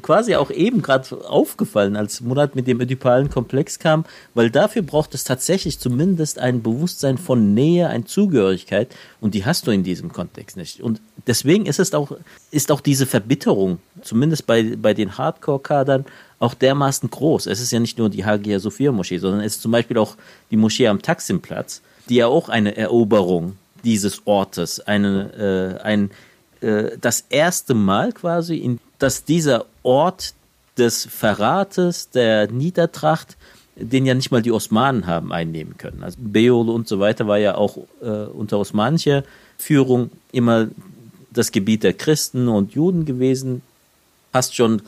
quasi auch eben gerade aufgefallen, als Murat mit dem ödipalen Komplex kam, weil dafür braucht es tatsächlich zumindest ein Bewusstsein von Nähe, ein Zugehörigkeit und die hast du in diesem Kontext nicht. Und deswegen ist es auch, ist auch diese Verbitterung, zumindest bei, bei den Hardcore-Kadern, auch dermaßen groß. Es ist ja nicht nur die Hagia Sophia Moschee, sondern es ist zum Beispiel auch die Moschee am Taksimplatz, die ja auch eine Eroberung dieses Ortes, eine, äh, ein, äh, das erste Mal quasi, in, dass dieser Ort des Verrates, der Niedertracht, den ja nicht mal die Osmanen haben einnehmen können. Also Beol und so weiter war ja auch äh, unter osmanischer Führung immer das Gebiet der Christen und Juden gewesen. Fast schon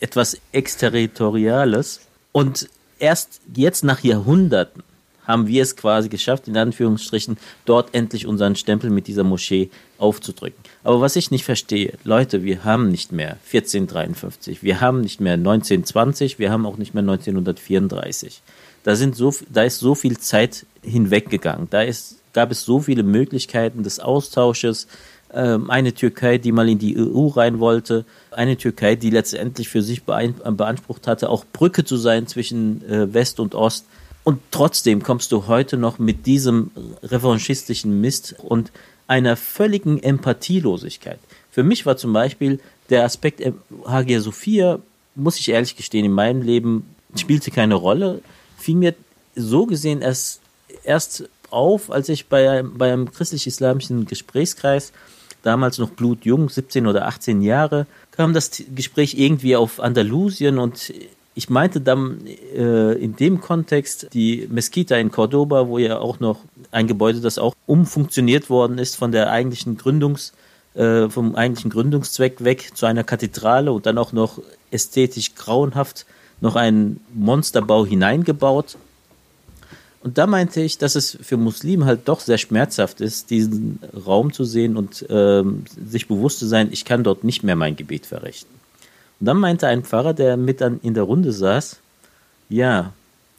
etwas Exterritoriales. Und erst jetzt nach Jahrhunderten haben wir es quasi geschafft, in Anführungsstrichen, dort endlich unseren Stempel mit dieser Moschee aufzudrücken. Aber was ich nicht verstehe, Leute, wir haben nicht mehr 1453, wir haben nicht mehr 1920, wir haben auch nicht mehr 1934. Da, sind so, da ist so viel Zeit hinweggegangen. Da ist, gab es so viele Möglichkeiten des Austausches, ähm, eine Türkei, die mal in die EU rein wollte, eine Türkei, die letztendlich für sich beansprucht hatte, auch Brücke zu sein zwischen äh, West und Ost. Und trotzdem kommst du heute noch mit diesem revanchistischen Mist und einer völligen Empathielosigkeit. Für mich war zum Beispiel der Aspekt äh, Hagia Sophia, muss ich ehrlich gestehen, in meinem Leben spielte keine Rolle. Vielmehr so gesehen, es erst auf, als ich bei, bei einem christlich-islamischen Gesprächskreis, damals noch blutjung, 17 oder 18 Jahre, kam das Gespräch irgendwie auf Andalusien und ich meinte dann äh, in dem Kontext die Mesquita in Cordoba, wo ja auch noch ein Gebäude, das auch umfunktioniert worden ist von der eigentlichen Gründungs, äh, vom eigentlichen Gründungszweck weg zu einer Kathedrale und dann auch noch ästhetisch grauenhaft noch einen Monsterbau hineingebaut. Und da meinte ich, dass es für Muslime halt doch sehr schmerzhaft ist, diesen Raum zu sehen und ähm, sich bewusst zu sein, ich kann dort nicht mehr mein Gebet verrichten. Und dann meinte ein Pfarrer, der mit an, in der Runde saß, ja,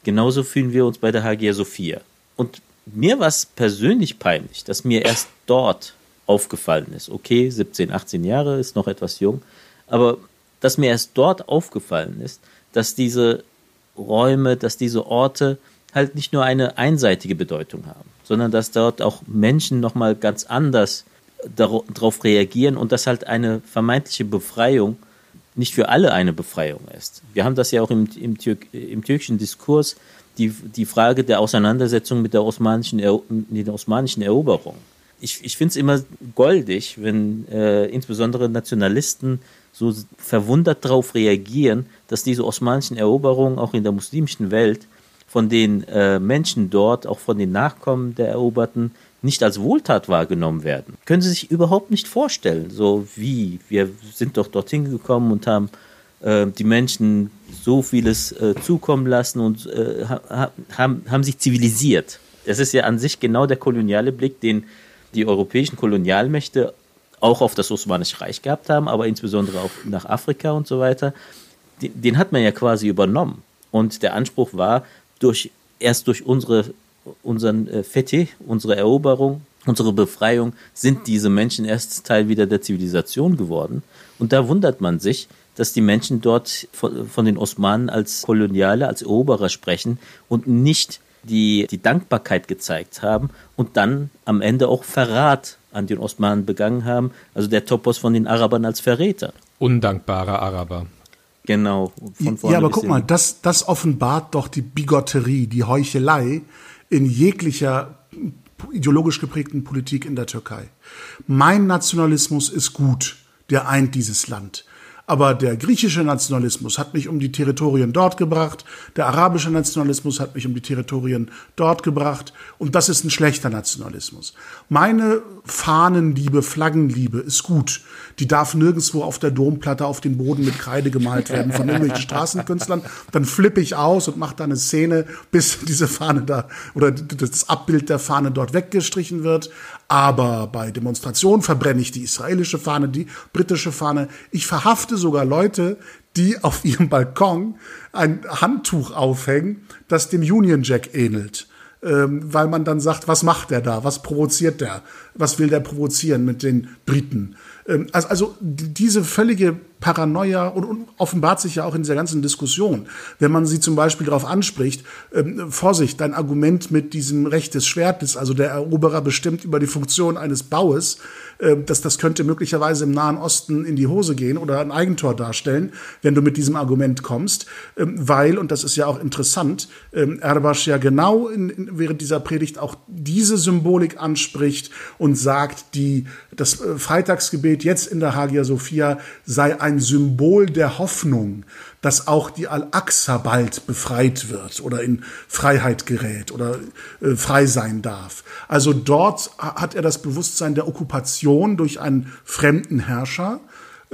genauso fühlen wir uns bei der Hagia Sophia. Und mir war es persönlich peinlich, dass mir erst dort aufgefallen ist. Okay, 17, 18 Jahre ist noch etwas jung, aber dass mir erst dort aufgefallen ist, dass diese Räume, dass diese Orte halt nicht nur eine einseitige Bedeutung haben, sondern dass dort auch Menschen nochmal ganz anders darauf reagieren und dass halt eine vermeintliche Befreiung nicht für alle eine Befreiung ist. Wir haben das ja auch im, im, Türk, im türkischen Diskurs, die, die Frage der Auseinandersetzung mit der osmanischen, mit der osmanischen Eroberung. Ich, ich finde es immer goldig, wenn äh, insbesondere Nationalisten so verwundert darauf reagieren, dass diese osmanischen Eroberungen auch in der muslimischen Welt von den äh, Menschen dort, auch von den Nachkommen der Eroberten, nicht als Wohltat wahrgenommen werden. Können Sie sich überhaupt nicht vorstellen, so wie wir sind doch dorthin gekommen und haben äh, die Menschen so vieles äh, zukommen lassen und äh, haben, haben sich zivilisiert. Das ist ja an sich genau der koloniale Blick, den die europäischen Kolonialmächte auch auf das Osmanische Reich gehabt haben, aber insbesondere auch nach Afrika und so weiter. Den, den hat man ja quasi übernommen. Und der Anspruch war, durch, erst durch unsere, unseren äh, Fete, unsere Eroberung, unsere Befreiung, sind diese Menschen erst Teil wieder der Zivilisation geworden. Und da wundert man sich, dass die Menschen dort von, von den Osmanen als Koloniale, als Eroberer sprechen und nicht die, die Dankbarkeit gezeigt haben und dann am Ende auch Verrat an den Osmanen begangen haben. Also der Topos von den Arabern als Verräter. Undankbare Araber. Genau. ja, aber guck mal, das, das offenbart doch die Bigotterie, die Heuchelei in jeglicher ideologisch geprägten Politik in der Türkei. Mein Nationalismus ist gut, der eint dieses Land. Aber der griechische Nationalismus hat mich um die Territorien dort gebracht, der arabische Nationalismus hat mich um die Territorien dort gebracht und das ist ein schlechter Nationalismus. Meine Fahnenliebe, Flaggenliebe ist gut. Die darf nirgendwo auf der Domplatte auf den Boden mit Kreide gemalt werden von irgendwelchen <laughs> Straßenkünstlern. Dann flippe ich aus und mache da eine Szene, bis diese Fahne da oder das Abbild der Fahne dort weggestrichen wird. Aber bei Demonstrationen verbrenne ich die israelische Fahne, die britische Fahne. Ich verhafte sogar Leute, die auf <laughs> ihrem Balkon ein Handtuch aufhängen, das dem Union Jack ähnelt. Ähm, weil man dann sagt, was macht der da? Was provoziert der? Was will der provozieren mit den Briten? Ähm, also, also diese völlige Paranoia und, und, offenbart sich ja auch in dieser ganzen Diskussion. Wenn man sie zum Beispiel darauf anspricht, ähm, Vorsicht, dein Argument mit diesem Recht des Schwertes, also der Eroberer bestimmt über die Funktion eines Baues, äh, dass das könnte möglicherweise im Nahen Osten in die Hose gehen oder ein Eigentor darstellen, wenn du mit diesem Argument kommst, ähm, weil, und das ist ja auch interessant, ähm, Erbasch ja genau in, in, während dieser Predigt auch diese Symbolik anspricht und sagt, die, das äh, Freitagsgebet jetzt in der Hagia Sophia sei ein Symbol der Hoffnung, dass auch die Al-Aqsa bald befreit wird oder in Freiheit gerät oder äh, frei sein darf. Also dort hat er das Bewusstsein der Okkupation durch einen fremden Herrscher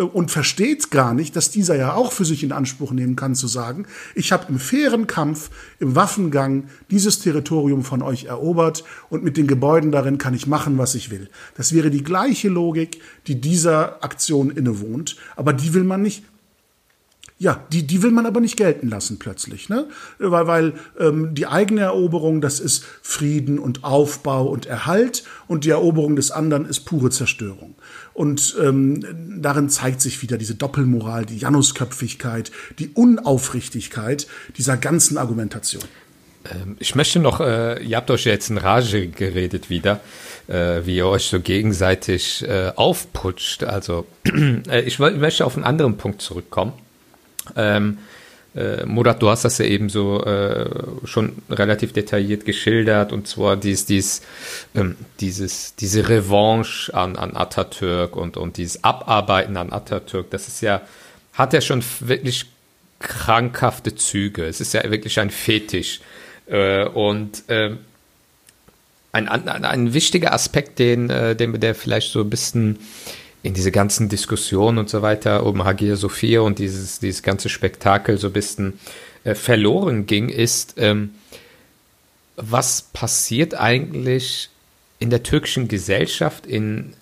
und versteht gar nicht, dass dieser ja auch für sich in Anspruch nehmen kann, zu sagen, ich habe im fairen Kampf, im Waffengang dieses Territorium von euch erobert und mit den Gebäuden darin kann ich machen, was ich will. Das wäre die gleiche Logik, die dieser Aktion innewohnt, aber die will man nicht ja, die, die will man aber nicht gelten lassen plötzlich, ne? Weil, weil ähm, die eigene Eroberung, das ist Frieden und Aufbau und Erhalt und die Eroberung des anderen ist pure Zerstörung. Und ähm, darin zeigt sich wieder diese Doppelmoral, die Janusköpfigkeit, die Unaufrichtigkeit dieser ganzen Argumentation. Ähm, ich möchte noch, äh, ihr habt euch jetzt in Rage geredet wieder, äh, wie ihr euch so gegenseitig äh, aufputscht. Also <clears throat> äh, ich möchte auf einen anderen Punkt zurückkommen. Ähm, äh, Murat, du hast das ja eben so äh, schon relativ detailliert geschildert und zwar dies, dies, ähm, dieses, diese Revanche an, an Atatürk und, und dieses Abarbeiten an Atatürk, das ist ja, hat ja schon wirklich krankhafte Züge. Es ist ja wirklich ein Fetisch. Äh, und äh, ein, ein, ein wichtiger Aspekt, den, äh, den der vielleicht so ein bisschen in diese ganzen Diskussionen und so weiter um Hagia Sophia und dieses, dieses ganze Spektakel so ein bisschen äh, verloren ging, ist, ähm, was passiert eigentlich in der türkischen Gesellschaft, in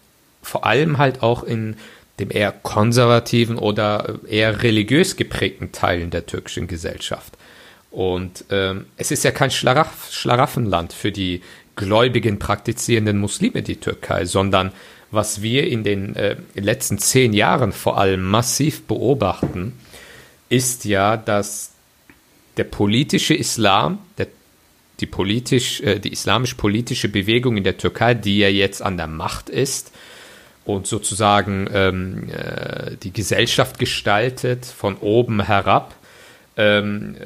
vor allem halt auch in dem eher konservativen oder eher religiös geprägten Teilen der türkischen Gesellschaft. Und ähm, es ist ja kein Schlaraff, Schlaraffenland für die gläubigen, praktizierenden Muslime, die Türkei, sondern was wir in den äh, letzten zehn Jahren vor allem massiv beobachten, ist ja, dass der politische Islam, der, die, politisch, äh, die islamisch-politische Bewegung in der Türkei, die ja jetzt an der Macht ist und sozusagen ähm, äh, die Gesellschaft gestaltet von oben herab, ähm,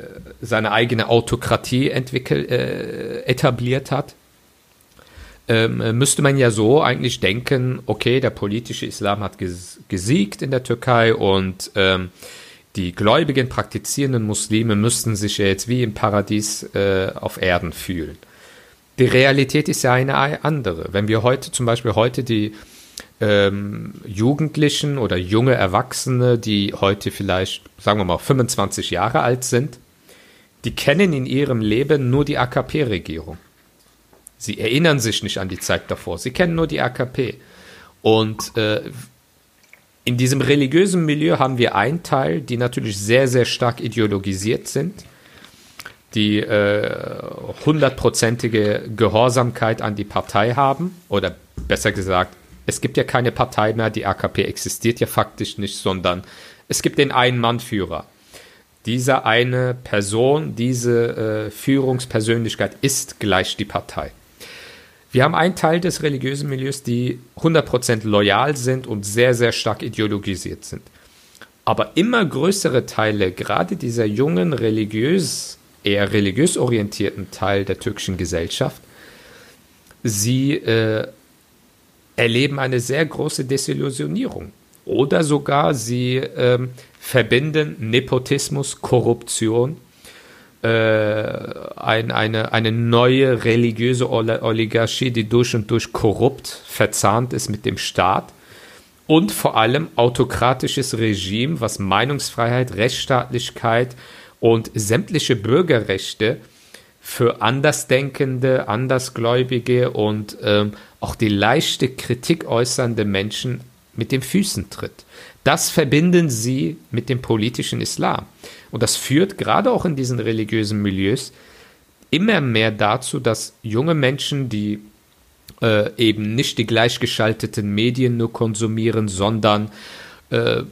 seine eigene Autokratie entwickelt, äh, etabliert hat, ähm, müsste man ja so eigentlich denken, okay, der politische Islam hat gesiegt in der Türkei und ähm, die gläubigen, praktizierenden Muslime müssten sich ja jetzt wie im Paradies äh, auf Erden fühlen. Die Realität ist ja eine andere. Wenn wir heute zum Beispiel heute die ähm, Jugendlichen oder junge Erwachsene, die heute vielleicht, sagen wir mal, 25 Jahre alt sind, die kennen in ihrem Leben nur die AKP-Regierung. Sie erinnern sich nicht an die Zeit davor. Sie kennen nur die AKP. Und äh, in diesem religiösen Milieu haben wir einen Teil, die natürlich sehr, sehr stark ideologisiert sind, die äh, hundertprozentige Gehorsamkeit an die Partei haben. Oder besser gesagt, es gibt ja keine Partei mehr, die AKP existiert ja faktisch nicht, sondern es gibt den einen Mannführer. Dieser eine Person, diese äh, Führungspersönlichkeit ist gleich die Partei. Wir haben einen Teil des religiösen Milieus, die 100% loyal sind und sehr, sehr stark ideologisiert sind. Aber immer größere Teile, gerade dieser jungen, religiös, eher religiös orientierten Teil der türkischen Gesellschaft, sie äh, erleben eine sehr große Desillusionierung. Oder sogar sie äh, verbinden Nepotismus, Korruption äh, ein, eine, eine neue religiöse Oligarchie, die durch und durch korrupt verzahnt ist mit dem Staat und vor allem autokratisches Regime, was Meinungsfreiheit, Rechtsstaatlichkeit und sämtliche Bürgerrechte für Andersdenkende, Andersgläubige und ähm, auch die leichte Kritik äußernde Menschen mit den Füßen tritt. Das verbinden sie mit dem politischen Islam. Und das führt gerade auch in diesen religiösen Milieus immer mehr dazu, dass junge Menschen, die äh, eben nicht die gleichgeschalteten Medien nur konsumieren, sondern äh,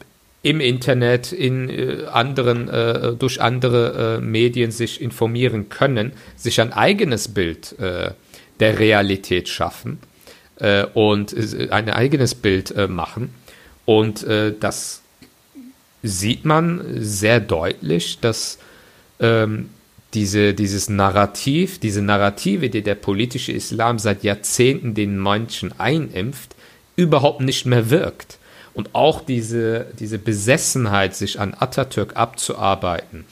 im Internet, in äh, anderen, äh, durch andere äh, Medien sich informieren können, sich ein eigenes Bild äh, der Realität schaffen und ein eigenes Bild machen. Und das sieht man sehr deutlich, dass ähm, diese, dieses Narrativ, diese Narrative, die der politische Islam seit Jahrzehnten den Menschen einimpft, überhaupt nicht mehr wirkt. Und auch diese, diese Besessenheit, sich an Atatürk abzuarbeiten,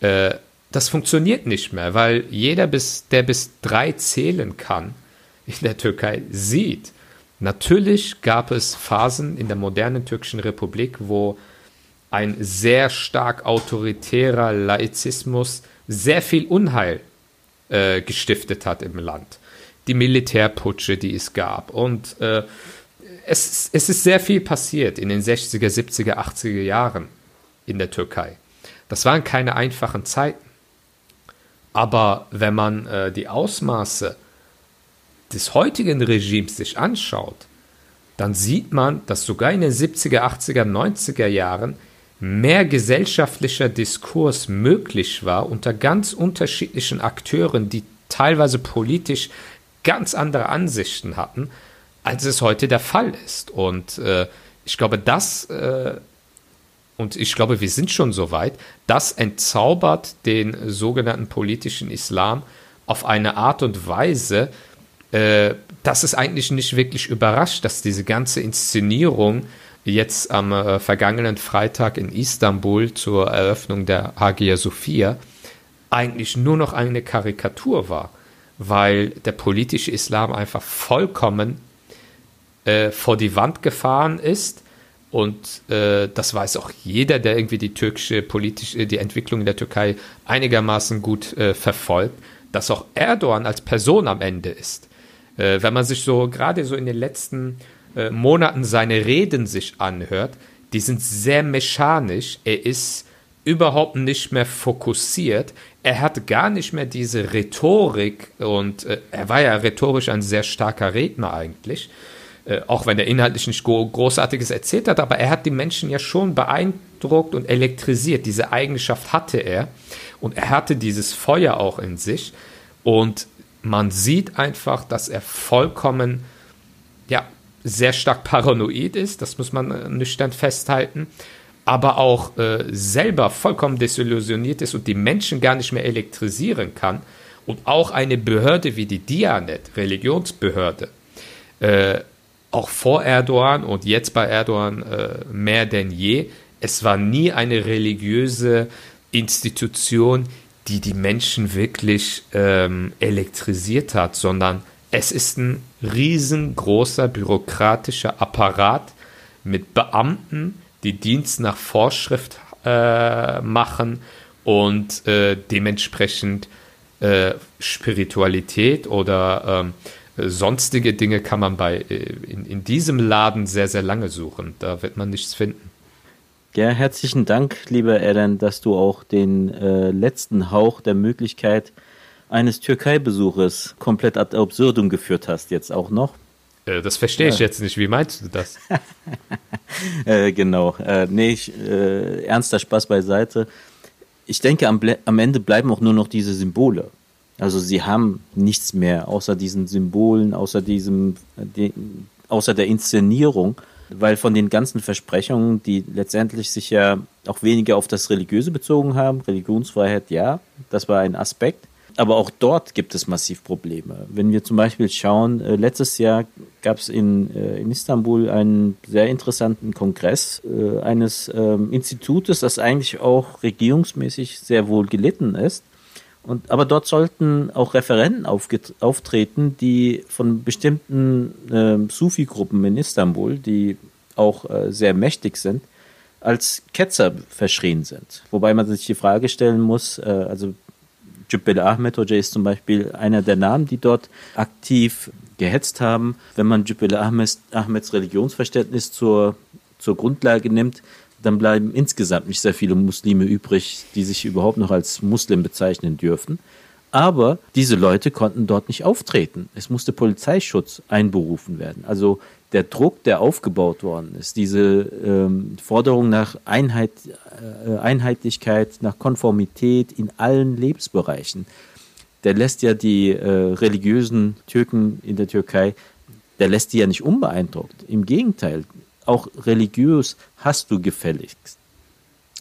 äh, das funktioniert nicht mehr, weil jeder, bis, der bis drei zählen kann <laughs> in der Türkei, sieht, natürlich gab es Phasen in der modernen türkischen Republik, wo ein sehr stark autoritärer Laizismus sehr viel Unheil äh, gestiftet hat im Land. Die Militärputsche, die es gab. Und äh, es, es ist sehr viel passiert in den 60er, 70er, 80er Jahren in der Türkei. Das waren keine einfachen Zeiten. Aber wenn man äh, die Ausmaße des heutigen Regimes sich anschaut, dann sieht man, dass sogar in den 70er, 80er, 90er Jahren mehr gesellschaftlicher Diskurs möglich war unter ganz unterschiedlichen Akteuren, die teilweise politisch ganz andere Ansichten hatten, als es heute der Fall ist. Und äh, ich glaube, das äh, und ich glaube, wir sind schon so weit, das entzaubert den sogenannten politischen Islam auf eine Art und Weise, äh, dass es eigentlich nicht wirklich überrascht, dass diese ganze Inszenierung jetzt am äh, vergangenen Freitag in Istanbul zur Eröffnung der Hagia Sophia eigentlich nur noch eine Karikatur war, weil der politische Islam einfach vollkommen äh, vor die Wand gefahren ist und äh, das weiß auch jeder, der irgendwie die türkische politische, die Entwicklung in der Türkei einigermaßen gut äh, verfolgt, dass auch Erdogan als Person am Ende ist. Äh, wenn man sich so gerade so in den letzten äh, Monaten seine Reden sich anhört, die sind sehr mechanisch. Er ist überhaupt nicht mehr fokussiert. Er hat gar nicht mehr diese Rhetorik und äh, er war ja rhetorisch ein sehr starker Redner eigentlich. Äh, auch wenn er inhaltlich nicht Großartiges erzählt hat, aber er hat die Menschen ja schon beeindruckt und elektrisiert. Diese Eigenschaft hatte er und er hatte dieses Feuer auch in sich und man sieht einfach, dass er vollkommen, ja, sehr stark paranoid ist, das muss man äh, nüchtern festhalten, aber auch äh, selber vollkommen desillusioniert ist und die Menschen gar nicht mehr elektrisieren kann und auch eine Behörde wie die Dianet, Religionsbehörde, äh, auch vor Erdogan und jetzt bei Erdogan äh, mehr denn je. Es war nie eine religiöse Institution, die die Menschen wirklich ähm, elektrisiert hat, sondern es ist ein riesengroßer bürokratischer Apparat mit Beamten, die Dienst nach Vorschrift äh, machen und äh, dementsprechend äh, Spiritualität oder ähm, sonstige Dinge kann man bei, äh, in, in diesem Laden sehr, sehr lange suchen. Da wird man nichts finden. Ja, herzlichen Dank, lieber Eren, dass du auch den äh, letzten Hauch der Möglichkeit eines Türkei-Besuches komplett ad absurdum geführt hast, jetzt auch noch. Äh, das verstehe ich jetzt nicht. Wie meinst du das? <laughs> äh, genau. Äh, nee, ich, äh, ernster Spaß beiseite. Ich denke, am, am Ende bleiben auch nur noch diese Symbole. Also sie haben nichts mehr außer diesen Symbolen, außer diesem, die, außer der Inszenierung, weil von den ganzen Versprechungen, die letztendlich sich ja auch weniger auf das Religiöse bezogen haben, Religionsfreiheit, ja, das war ein Aspekt, aber auch dort gibt es massiv Probleme. Wenn wir zum Beispiel schauen, äh, letztes Jahr gab es in, äh, in Istanbul einen sehr interessanten Kongress äh, eines ähm, Institutes, das eigentlich auch regierungsmäßig sehr wohl gelitten ist und, aber dort sollten auch Referenten auftreten, die von bestimmten äh, Sufi-Gruppen in Istanbul, die auch äh, sehr mächtig sind, als Ketzer verschrien sind. Wobei man sich die Frage stellen muss, äh, also Jubbel Ahmed Hoja ist zum Beispiel einer der Namen, die dort aktiv gehetzt haben. Wenn man Jubbel Ahmeds, Ahmeds Religionsverständnis zur, zur Grundlage nimmt, dann bleiben insgesamt nicht sehr viele Muslime übrig, die sich überhaupt noch als Muslim bezeichnen dürfen. Aber diese Leute konnten dort nicht auftreten. Es musste Polizeischutz einberufen werden. Also der Druck, der aufgebaut worden ist, diese ähm, Forderung nach Einheit, äh, Einheitlichkeit, nach Konformität in allen Lebensbereichen, der lässt ja die äh, religiösen Türken in der Türkei, der lässt die ja nicht unbeeindruckt. Im Gegenteil, auch religiös hast du gefälligst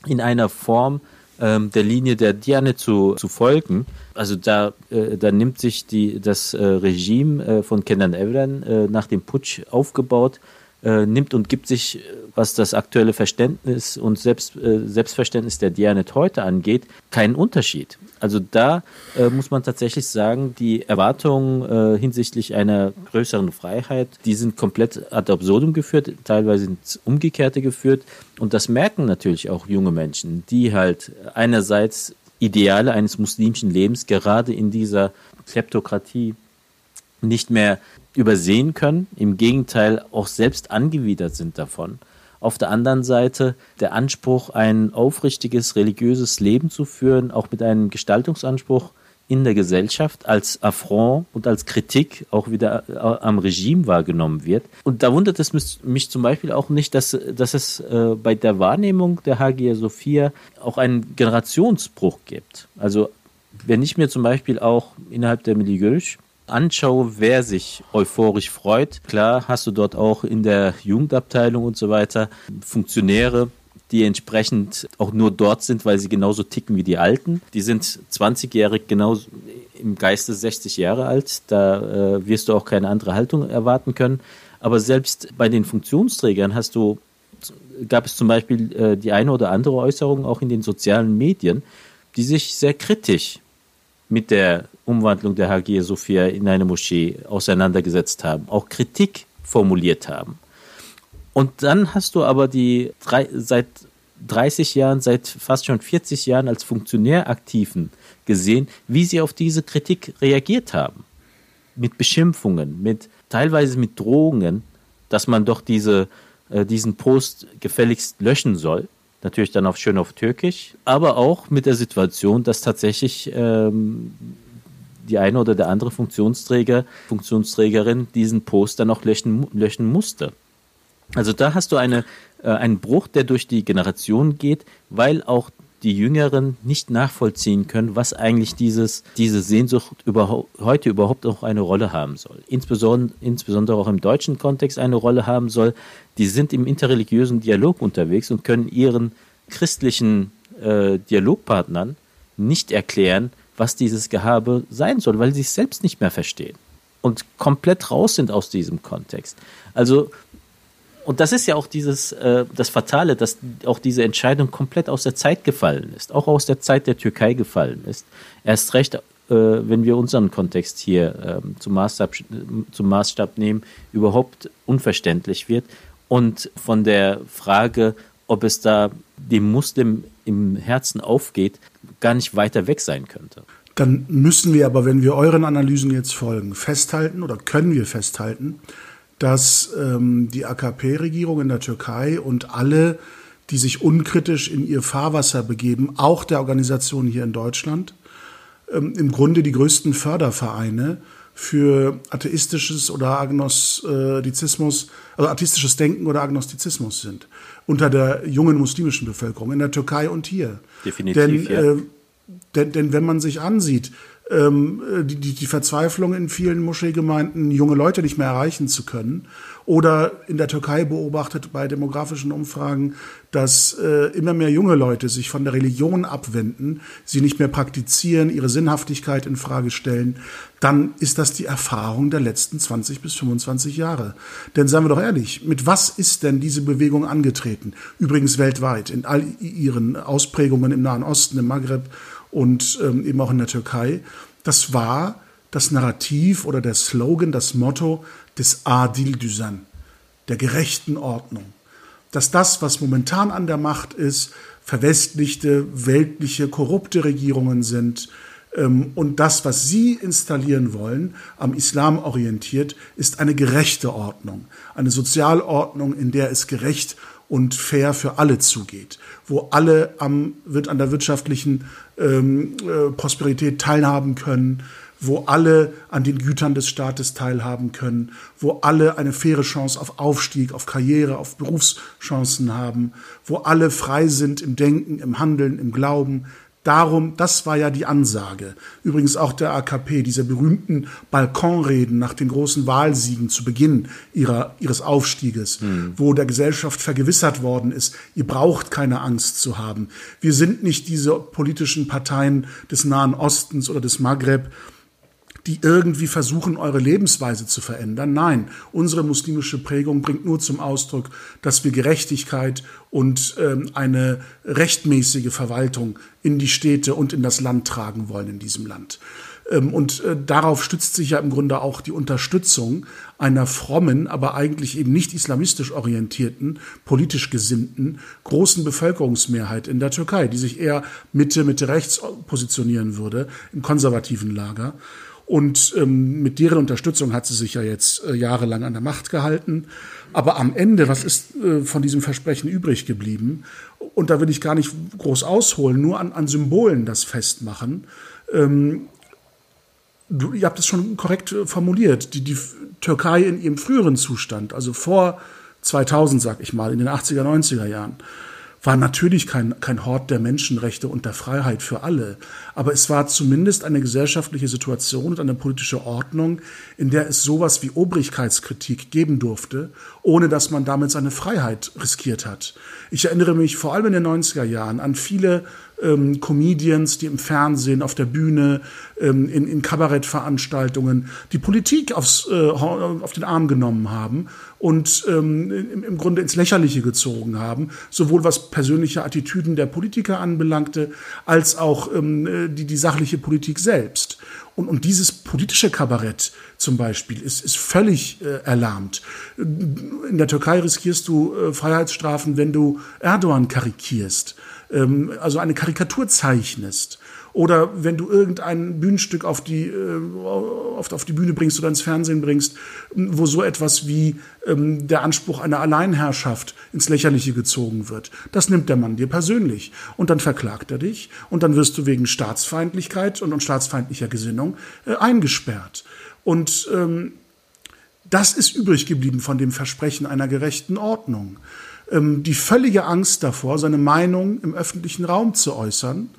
in einer Form ähm, der Linie der Diane zu, zu folgen. Also da, äh, da nimmt sich die, das äh, Regime äh, von Kenan Evren äh, nach dem Putsch aufgebaut äh, nimmt und gibt sich, was das aktuelle Verständnis und Selbst, äh, Selbstverständnis der Dianet heute angeht, keinen Unterschied. Also da äh, muss man tatsächlich sagen, die Erwartungen äh, hinsichtlich einer größeren Freiheit, die sind komplett ad absurdum geführt, teilweise ins Umgekehrte geführt. Und das merken natürlich auch junge Menschen, die halt einerseits Ideale eines muslimischen Lebens gerade in dieser Kleptokratie nicht mehr übersehen können, im Gegenteil auch selbst angewidert sind davon. Auf der anderen Seite der Anspruch, ein aufrichtiges religiöses Leben zu führen, auch mit einem Gestaltungsanspruch in der Gesellschaft als Affront und als Kritik auch wieder äh, am Regime wahrgenommen wird. Und da wundert es mich, zum Beispiel auch nicht, dass, dass es äh, bei der Wahrnehmung der Hagia Sophia auch einen Generationsbruch gibt. Also wenn ich mir zum Beispiel auch innerhalb der Milieusch anschaue, wer sich euphorisch freut, klar hast du dort auch in der Jugendabteilung und so weiter Funktionäre, die entsprechend auch nur dort sind, weil sie genauso ticken wie die Alten. Die sind 20-jährig genau im Geiste 60 Jahre alt. Da äh, wirst du auch keine andere Haltung erwarten können. Aber selbst bei den Funktionsträgern hast du, gab es zum Beispiel äh, die eine oder andere Äußerung auch in den sozialen Medien, die sich sehr kritisch mit der Umwandlung der Hagia Sophia in eine Moschee auseinandergesetzt haben, auch Kritik formuliert haben. Und dann hast du aber die drei, seit 30 Jahren, seit fast schon 40 Jahren als Funktionär aktiven gesehen, wie sie auf diese Kritik reagiert haben. Mit Beschimpfungen, mit teilweise mit Drohungen, dass man doch diese, äh, diesen Post gefälligst löschen soll. Natürlich dann auch schön auf Türkisch, aber auch mit der Situation, dass tatsächlich ähm, die eine oder der andere Funktionsträger, Funktionsträgerin diesen Post dann auch löschen, löschen musste. Also da hast du eine, äh, einen Bruch, der durch die Generation geht, weil auch die Jüngeren nicht nachvollziehen können, was eigentlich dieses, diese Sehnsucht überhaupt, heute überhaupt auch eine Rolle haben soll. Insbesondere, insbesondere auch im deutschen Kontext eine Rolle haben soll. Die sind im interreligiösen Dialog unterwegs und können ihren christlichen äh, Dialogpartnern nicht erklären, was dieses Gehabe sein soll, weil sie es selbst nicht mehr verstehen und komplett raus sind aus diesem Kontext. Also und das ist ja auch dieses, äh, das Fatale, dass auch diese Entscheidung komplett aus der Zeit gefallen ist, auch aus der Zeit der Türkei gefallen ist. Erst recht, äh, wenn wir unseren Kontext hier äh, zum, Maßstab, zum Maßstab nehmen, überhaupt unverständlich wird. Und von der Frage, ob es da dem Muslim im Herzen aufgeht, gar nicht weiter weg sein könnte. Dann müssen wir aber, wenn wir euren Analysen jetzt folgen, festhalten oder können wir festhalten, dass ähm, die AKP-Regierung in der Türkei und alle, die sich unkritisch in ihr Fahrwasser begeben, auch der Organisation hier in Deutschland, ähm, im Grunde die größten Fördervereine für atheistisches oder Agnostizismus, also atheistisches Denken oder Agnostizismus sind unter der jungen muslimischen Bevölkerung in der Türkei und hier. Definitiv. Denn, ja. äh, denn, denn wenn man sich ansieht, ähm, die, die, die Verzweiflung in vielen Moscheegemeinden, junge Leute nicht mehr erreichen zu können. Oder in der Türkei beobachtet bei demografischen Umfragen, dass äh, immer mehr junge Leute sich von der Religion abwenden, sie nicht mehr praktizieren, ihre Sinnhaftigkeit in Frage stellen, dann ist das die Erfahrung der letzten 20 bis 25 Jahre. Denn seien wir doch ehrlich, mit was ist denn diese Bewegung angetreten? Übrigens weltweit, in all ihren Ausprägungen im Nahen Osten, im Maghreb und ähm, eben auch in der Türkei. Das war das Narrativ oder der Slogan, das Motto des Adil Düzen, der gerechten Ordnung. Dass das, was momentan an der Macht ist, verwestlichte, weltliche, korrupte Regierungen sind, ähm, und das, was Sie installieren wollen, am Islam orientiert, ist eine gerechte Ordnung, eine Sozialordnung, in der es gerecht und fair für alle zugeht, wo alle am, wird an der wirtschaftlichen ähm, äh, Prosperität teilhaben können, wo alle an den Gütern des Staates teilhaben können, wo alle eine faire Chance auf Aufstieg, auf Karriere, auf Berufschancen haben, wo alle frei sind im Denken, im Handeln, im Glauben, Darum, das war ja die Ansage. Übrigens auch der AKP, diese berühmten Balkonreden nach den großen Wahlsiegen zu Beginn ihrer, ihres Aufstieges, mhm. wo der Gesellschaft vergewissert worden ist, ihr braucht keine Angst zu haben. Wir sind nicht diese politischen Parteien des Nahen Ostens oder des Maghreb, die irgendwie versuchen, eure Lebensweise zu verändern. Nein, unsere muslimische Prägung bringt nur zum Ausdruck, dass wir Gerechtigkeit und ähm, eine rechtmäßige Verwaltung in die Städte und in das Land tragen wollen in diesem Land. Ähm, und äh, darauf stützt sich ja im Grunde auch die Unterstützung einer frommen, aber eigentlich eben nicht islamistisch orientierten, politisch gesinnten, großen Bevölkerungsmehrheit in der Türkei, die sich eher Mitte, Mitte rechts positionieren würde, im konservativen Lager. Und ähm, mit deren Unterstützung hat sie sich ja jetzt äh, jahrelang an der Macht gehalten. Aber am Ende, was ist äh, von diesem Versprechen übrig geblieben? Und da will ich gar nicht groß ausholen, nur an, an Symbolen das festmachen. Ähm, du, ihr habt es schon korrekt äh, formuliert. Die, die Türkei in ihrem früheren Zustand, also vor 2000, sag ich mal, in den 80er, 90er Jahren, war natürlich kein, kein Hort der Menschenrechte und der Freiheit für alle, aber es war zumindest eine gesellschaftliche Situation und eine politische Ordnung, in der es sowas wie Obrigkeitskritik geben durfte, ohne dass man damit seine Freiheit riskiert hat. Ich erinnere mich vor allem in den 90er Jahren an viele ähm, Comedians, die im Fernsehen, auf der Bühne, ähm, in, in Kabarettveranstaltungen die Politik aufs, äh, auf den Arm genommen haben und ähm, im, Grunde ins Lächerliche gezogen haben, sowohl was persönliche Attitüden der Politiker anbelangte, als auch ähm, die, die sachliche Politik selbst. Und, und dieses politische Kabarett zum Beispiel ist, ist völlig äh, erlahmt. In der Türkei riskierst du äh, Freiheitsstrafen, wenn du Erdogan karikierst ähm, also eine Karikatur zeichnest oder wenn du irgendein Bühnenstück auf die, äh, auf, auf die Bühne bringst oder ins Fernsehen bringst, wo so etwas wie ähm, der Anspruch einer Alleinherrschaft ins Lächerliche gezogen wird. Das nimmt der Mann dir persönlich. Und dann verklagt er dich und dann wirst du wegen Staatsfeindlichkeit und, und staatsfeindlicher Gesinnung äh, eingesperrt. Und ähm, das ist übrig geblieben von dem Versprechen einer gerechten Ordnung ähm, die völlige Angst davor, seine Meinung im öffentlichen Raum zu äußern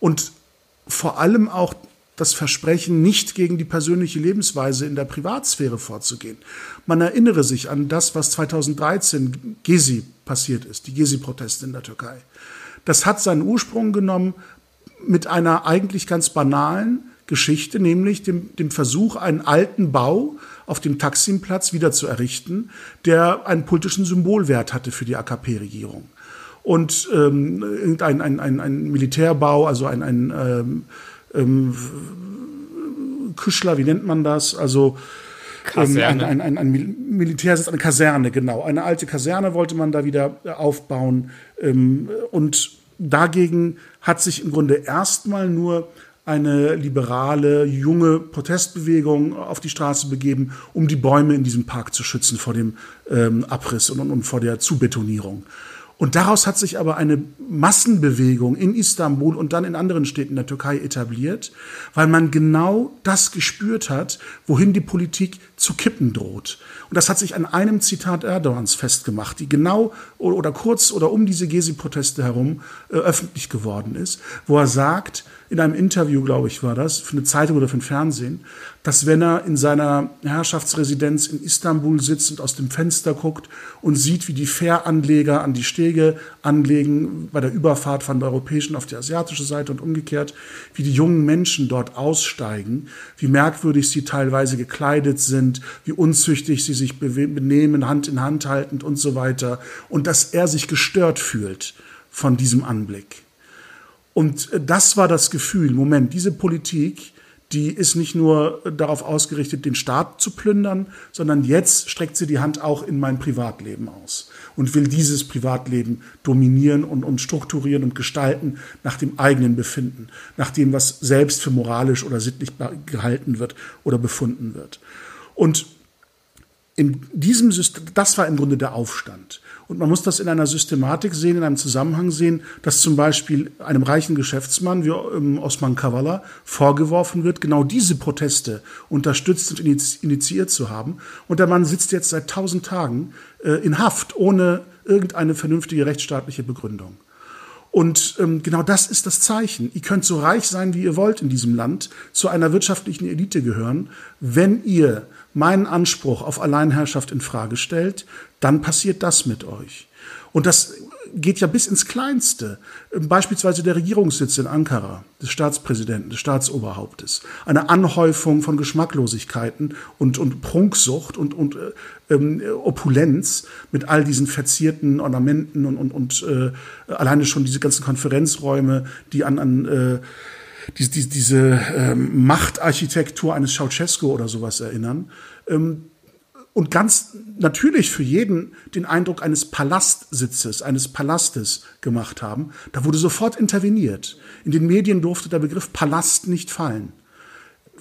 und vor allem auch das Versprechen, nicht gegen die persönliche Lebensweise in der Privatsphäre vorzugehen. Man erinnere sich an das, was 2013 Gezi passiert ist, die Gezi-Proteste in der Türkei. Das hat seinen Ursprung genommen mit einer eigentlich ganz banalen Geschichte, nämlich dem, dem Versuch, einen alten Bau auf dem Taksimplatz wieder zu errichten, der einen politischen Symbolwert hatte für die AKP-Regierung. Und ähm, irgendein ein, ein, ein Militärbau, also ein, ein ähm, ähm, Küschler, wie nennt man das? Also ähm, ein, ein, ein, ein Militärsitz, eine Kaserne, genau. Eine alte Kaserne wollte man da wieder aufbauen. Ähm, und dagegen hat sich im Grunde erstmal nur eine liberale, junge Protestbewegung auf die Straße begeben, um die Bäume in diesem Park zu schützen vor dem ähm, Abriss und, und, und vor der Zubetonierung. Und daraus hat sich aber eine Massenbewegung in Istanbul und dann in anderen Städten der Türkei etabliert, weil man genau das gespürt hat, wohin die Politik zu kippen droht. Und das hat sich an einem Zitat Erdogans festgemacht, die genau oder kurz oder um diese Gezi-Proteste herum äh, öffentlich geworden ist, wo er sagt, in einem Interview, glaube ich, war das, für eine Zeitung oder für ein Fernsehen, dass wenn er in seiner Herrschaftsresidenz in Istanbul sitzt und aus dem Fenster guckt und sieht, wie die Fähranleger an die Stege anlegen bei der Überfahrt von der europäischen auf die asiatische Seite und umgekehrt, wie die jungen Menschen dort aussteigen, wie merkwürdig sie teilweise gekleidet sind, wie unzüchtig sie sich benehmen, Hand in Hand haltend und so weiter, und dass er sich gestört fühlt von diesem Anblick. Und äh, das war das Gefühl, Moment, diese Politik, die ist nicht nur darauf ausgerichtet, den Staat zu plündern, sondern jetzt streckt sie die Hand auch in mein Privatleben aus und will dieses Privatleben dominieren und, und strukturieren und gestalten nach dem eigenen Befinden, nach dem, was selbst für moralisch oder sittlich gehalten wird oder befunden wird. Und in diesem System, das war im Grunde der Aufstand. Und man muss das in einer Systematik sehen, in einem Zusammenhang sehen, dass zum Beispiel einem reichen Geschäftsmann wie ähm, Osman Kavala vorgeworfen wird, genau diese Proteste unterstützt und initiiert zu haben. Und der Mann sitzt jetzt seit tausend Tagen äh, in Haft, ohne irgendeine vernünftige rechtsstaatliche Begründung. Und ähm, genau das ist das Zeichen. Ihr könnt so reich sein, wie ihr wollt in diesem Land, zu einer wirtschaftlichen Elite gehören. Wenn ihr meinen Anspruch auf Alleinherrschaft in Frage stellt, dann passiert das mit euch. Und das geht ja bis ins Kleinste. Beispielsweise der Regierungssitz in Ankara, des Staatspräsidenten, des Staatsoberhauptes. Eine Anhäufung von Geschmacklosigkeiten und, und Prunksucht und, und äh, ähm, Opulenz mit all diesen verzierten Ornamenten und, und, und äh, alleine schon diese ganzen Konferenzräume, die an, an äh, diese, diese, diese ähm, Machtarchitektur eines Ceausescu oder sowas erinnern. Ähm, und ganz natürlich für jeden den Eindruck eines Palastsitzes, eines Palastes gemacht haben. Da wurde sofort interveniert. In den Medien durfte der Begriff Palast nicht fallen.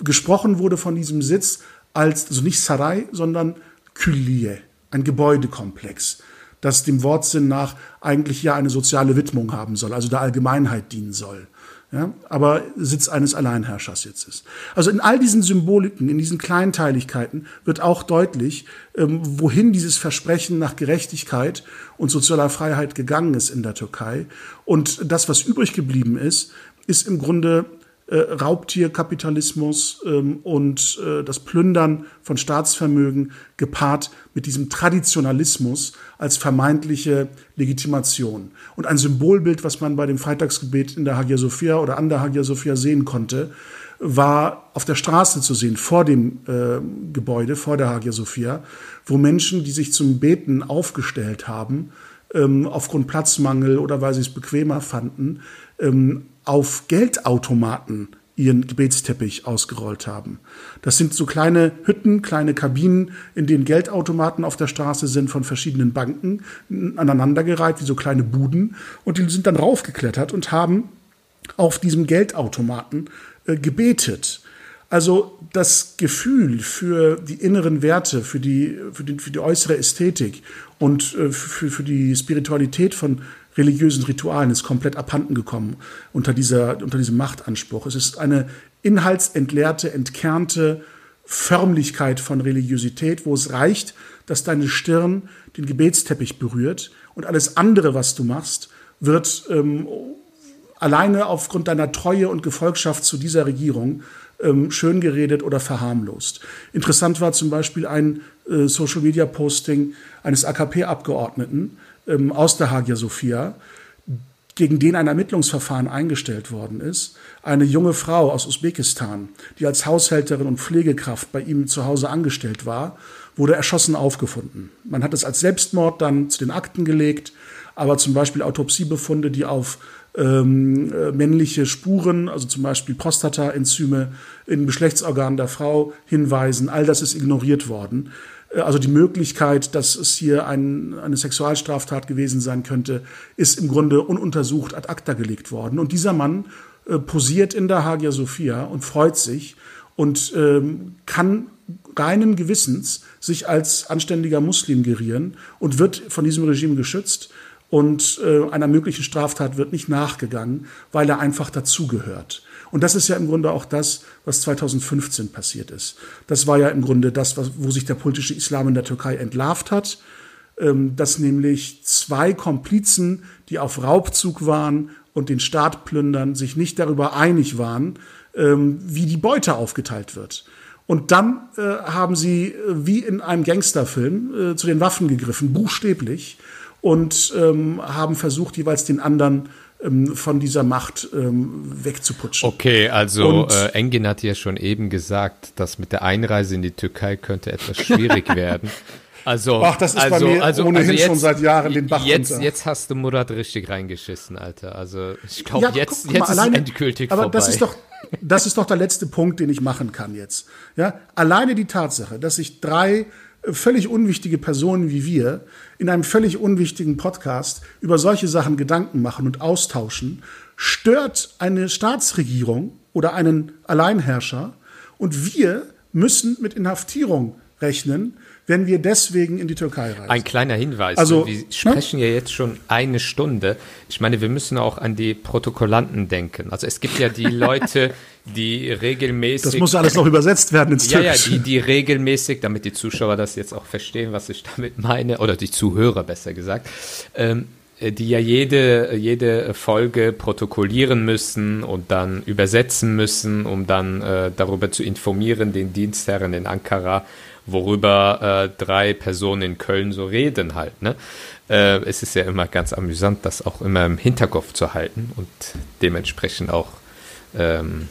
Gesprochen wurde von diesem Sitz als, also nicht Sarai, sondern Külliye, ein Gebäudekomplex, das dem Wortsinn nach eigentlich ja eine soziale Widmung haben soll, also der Allgemeinheit dienen soll. Ja, aber Sitz eines Alleinherrschers jetzt ist. Also in all diesen Symboliken, in diesen Kleinteiligkeiten wird auch deutlich, ähm, wohin dieses Versprechen nach Gerechtigkeit und sozialer Freiheit gegangen ist in der Türkei. Und das, was übrig geblieben ist, ist im Grunde äh, Raubtierkapitalismus ähm, und äh, das Plündern von Staatsvermögen gepaart mit diesem Traditionalismus als vermeintliche Legitimation. Und ein Symbolbild, was man bei dem Freitagsgebet in der Hagia Sophia oder an der Hagia Sophia sehen konnte, war auf der Straße zu sehen, vor dem äh, Gebäude, vor der Hagia Sophia, wo Menschen, die sich zum Beten aufgestellt haben, ähm, aufgrund Platzmangel oder weil sie es bequemer fanden, ähm, auf Geldautomaten ihren Gebetsteppich ausgerollt haben. Das sind so kleine Hütten, kleine Kabinen, in denen Geldautomaten auf der Straße sind von verschiedenen Banken aneinandergereiht, wie so kleine Buden. Und die sind dann raufgeklettert und haben auf diesem Geldautomaten äh, gebetet. Also das Gefühl für die inneren Werte, für die, für die, für die äußere Ästhetik und äh, für, für die Spiritualität von religiösen Ritualen ist komplett abhanden gekommen unter, dieser, unter diesem Machtanspruch. Es ist eine inhaltsentleerte, entkernte Förmlichkeit von Religiosität, wo es reicht, dass deine Stirn den Gebetsteppich berührt und alles andere, was du machst, wird ähm, alleine aufgrund deiner Treue und Gefolgschaft zu dieser Regierung ähm, schön geredet oder verharmlost. Interessant war zum Beispiel ein äh, Social-Media-Posting eines AKP-Abgeordneten, ähm, aus der Hagia Sophia, gegen den ein Ermittlungsverfahren eingestellt worden ist. Eine junge Frau aus Usbekistan, die als Haushälterin und Pflegekraft bei ihm zu Hause angestellt war, wurde erschossen aufgefunden. Man hat es als Selbstmord dann zu den Akten gelegt, aber zum Beispiel Autopsiebefunde, die auf ähm, äh, männliche Spuren, also zum Beispiel Prostataenzyme in Geschlechtsorganen der Frau hinweisen, all das ist ignoriert worden. Äh, also die Möglichkeit, dass es hier ein, eine Sexualstraftat gewesen sein könnte, ist im Grunde ununtersucht ad acta gelegt worden. Und dieser Mann äh, posiert in der Hagia Sophia und freut sich und ähm, kann reinen Gewissens sich als anständiger Muslim gerieren und wird von diesem Regime geschützt und äh, einer möglichen Straftat wird nicht nachgegangen, weil er einfach dazugehört. Und das ist ja im Grunde auch das, was 2015 passiert ist. Das war ja im Grunde das, wo sich der politische Islam in der Türkei entlarvt hat, ähm, dass nämlich zwei Komplizen, die auf Raubzug waren und den Staat plündern, sich nicht darüber einig waren, ähm, wie die Beute aufgeteilt wird. Und dann äh, haben sie äh, wie in einem Gangsterfilm äh, zu den Waffen gegriffen, buchstäblich, und ähm, haben versucht, jeweils den anderen von dieser Macht ähm, wegzuputschen. Okay, also äh, Engin hat ja schon eben gesagt, dass mit der Einreise in die Türkei könnte etwas schwierig <laughs> werden. Also, Ach, das ist also, bei mir also, ohnehin also jetzt, schon seit Jahren den Bach jetzt, runter. Jetzt hast du Murat richtig reingeschissen, Alter. Also ich glaube, Ja, jetzt, guck mal, jetzt ist alleine- es endgültig aber vorbei. das ist doch das ist doch der letzte Punkt, den ich machen kann jetzt. Ja, alleine die Tatsache, dass sich drei völlig unwichtige Personen wie wir in einem völlig unwichtigen Podcast über solche Sachen Gedanken machen und austauschen, stört eine Staatsregierung oder einen Alleinherrscher und wir müssen mit Inhaftierung rechnen, wenn wir deswegen in die Türkei reisen. Ein kleiner Hinweis. Also, wir sprechen ja jetzt schon eine Stunde. Ich meine, wir müssen auch an die Protokollanten denken. Also es gibt ja die <laughs> Leute, die regelmäßig. das muss alles noch übersetzt werden ins <laughs> ja, ja, Türkische. die, die regelmäßig, damit die Zuschauer das jetzt auch verstehen, was ich damit meine, oder die Zuhörer besser gesagt, ähm, äh, die ja jede, jede Folge protokollieren müssen und dann übersetzen müssen, um dann äh, darüber zu informieren, den Dienstherren in Ankara, worüber äh, drei Personen in Köln so reden halt. Ne? Äh, es ist ja immer ganz amüsant, das auch immer im Hinterkopf zu halten und dementsprechend auch ähm,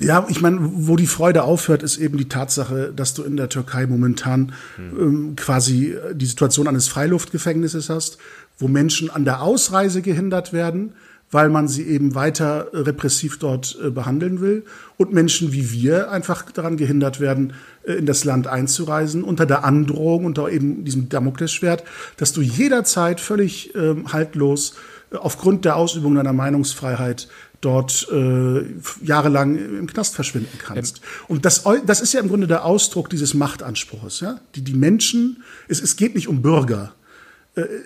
Ja, ich meine, wo die Freude aufhört, ist eben die Tatsache, dass du in der Türkei momentan ähm, quasi die Situation eines Freiluftgefängnisses hast, wo Menschen an der Ausreise gehindert werden, weil man sie eben weiter äh, repressiv dort äh, behandeln will und Menschen wie wir einfach daran gehindert werden, äh, in das Land einzureisen, unter der Androhung, unter eben diesem Damoklesschwert, dass du jederzeit völlig ähm, haltlos aufgrund der Ausübung deiner Meinungsfreiheit dort äh, jahrelang im Knast verschwinden kannst. Und das, das ist ja im Grunde der Ausdruck dieses Machtanspruchs. Ja? Die, die Menschen, es, es geht nicht um Bürger,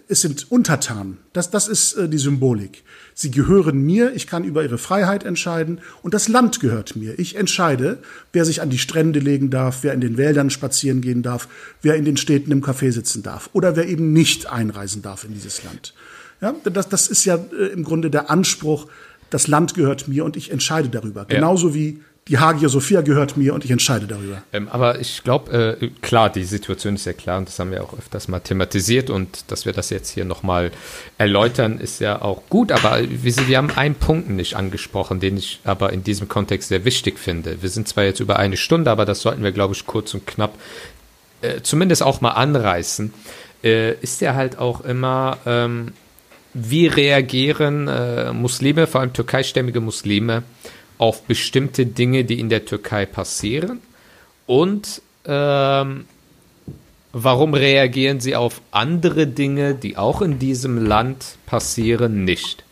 es sind Untertanen. Das, das ist äh, die Symbolik. Sie gehören mir, ich kann über ihre Freiheit entscheiden und das Land gehört mir. Ich entscheide, wer sich an die Strände legen darf, wer in den Wäldern spazieren gehen darf, wer in den Städten im Café sitzen darf oder wer eben nicht einreisen darf in dieses Land. Ja, das, das ist ja äh, im Grunde der Anspruch, das Land gehört mir und ich entscheide darüber. Ja. Genauso wie die Hagia Sophia gehört mir und ich entscheide darüber. Ähm, aber ich glaube, äh, klar, die Situation ist ja klar und das haben wir auch öfters mal thematisiert und dass wir das jetzt hier nochmal erläutern, ist ja auch gut. Aber wir, wir haben einen Punkt nicht angesprochen, den ich aber in diesem Kontext sehr wichtig finde. Wir sind zwar jetzt über eine Stunde, aber das sollten wir, glaube ich, kurz und knapp äh, zumindest auch mal anreißen. Äh, ist ja halt auch immer, ähm, wie reagieren äh, Muslime, vor allem türkeistämmige Muslime, auf bestimmte Dinge, die in der Türkei passieren und ähm, warum reagieren sie auf andere Dinge, die auch in diesem Land passieren, nicht.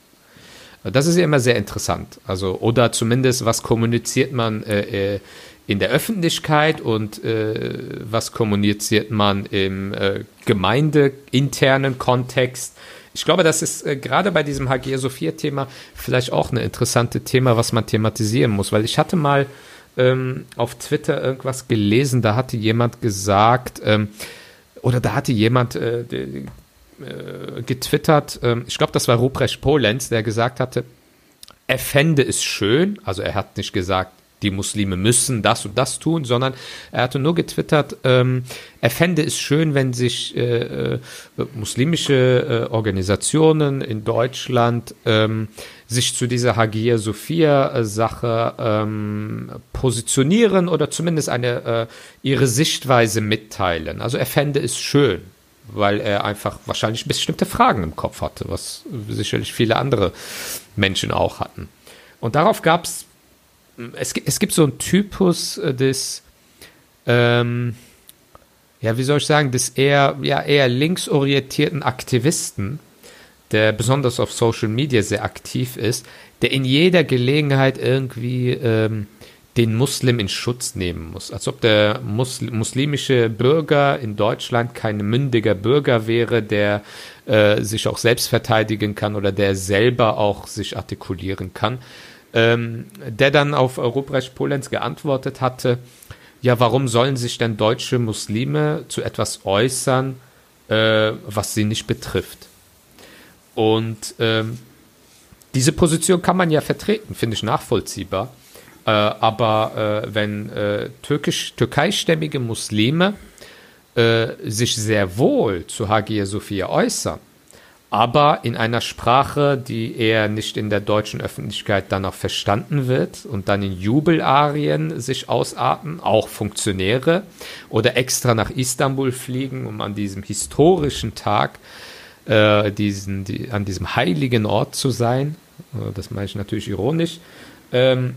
Das ist ja immer sehr interessant. Also, oder zumindest, was kommuniziert man äh, äh in der Öffentlichkeit und äh, was kommuniziert man im äh, gemeindeinternen Kontext ich glaube, das ist äh, gerade bei diesem Hagia Sophia-Thema vielleicht auch ein interessantes Thema, was man thematisieren muss, weil ich hatte mal ähm, auf Twitter irgendwas gelesen, da hatte jemand gesagt, ähm, oder da hatte jemand äh, äh, getwittert, ähm, ich glaube, das war Ruprecht Polenz, der gesagt hatte, er fände es schön, also er hat nicht gesagt, die Muslime müssen das und das tun, sondern er hatte nur getwittert, ähm, er fände es schön, wenn sich äh, äh, muslimische äh, Organisationen in Deutschland ähm, sich zu dieser Hagia Sophia-Sache ähm, positionieren oder zumindest eine äh, ihre Sichtweise mitteilen. Also er fände es schön, weil er einfach wahrscheinlich bestimmte Fragen im Kopf hatte, was sicherlich viele andere Menschen auch hatten. Und darauf gab es es, es gibt so einen Typus äh, des, ähm, ja, wie soll ich sagen, des eher, ja, eher linksorientierten Aktivisten, der besonders auf Social Media sehr aktiv ist, der in jeder Gelegenheit irgendwie ähm, den Muslim in Schutz nehmen muss. Als ob der Musl muslimische Bürger in Deutschland kein mündiger Bürger wäre, der äh, sich auch selbst verteidigen kann oder der selber auch sich artikulieren kann ähm, der dann auf Ruprecht Polenz geantwortet hatte, ja, warum sollen sich denn deutsche Muslime zu etwas äußern, äh, was sie nicht betrifft? Und ähm, diese Position kann man ja vertreten, finde ich nachvollziehbar. Äh, aber äh, wenn äh, türkisch, türkeistämmige Muslime äh, sich sehr wohl zu Hagia Sophia äußern, aber in einer Sprache, die eher nicht in der deutschen Öffentlichkeit dann auch verstanden wird und dann in Jubelarien sich ausarten, auch Funktionäre oder extra nach Istanbul fliegen, um an diesem historischen Tag äh, diesen, die, an diesem heiligen Ort zu sein. Äh, das meine ich natürlich ironisch. Ähm,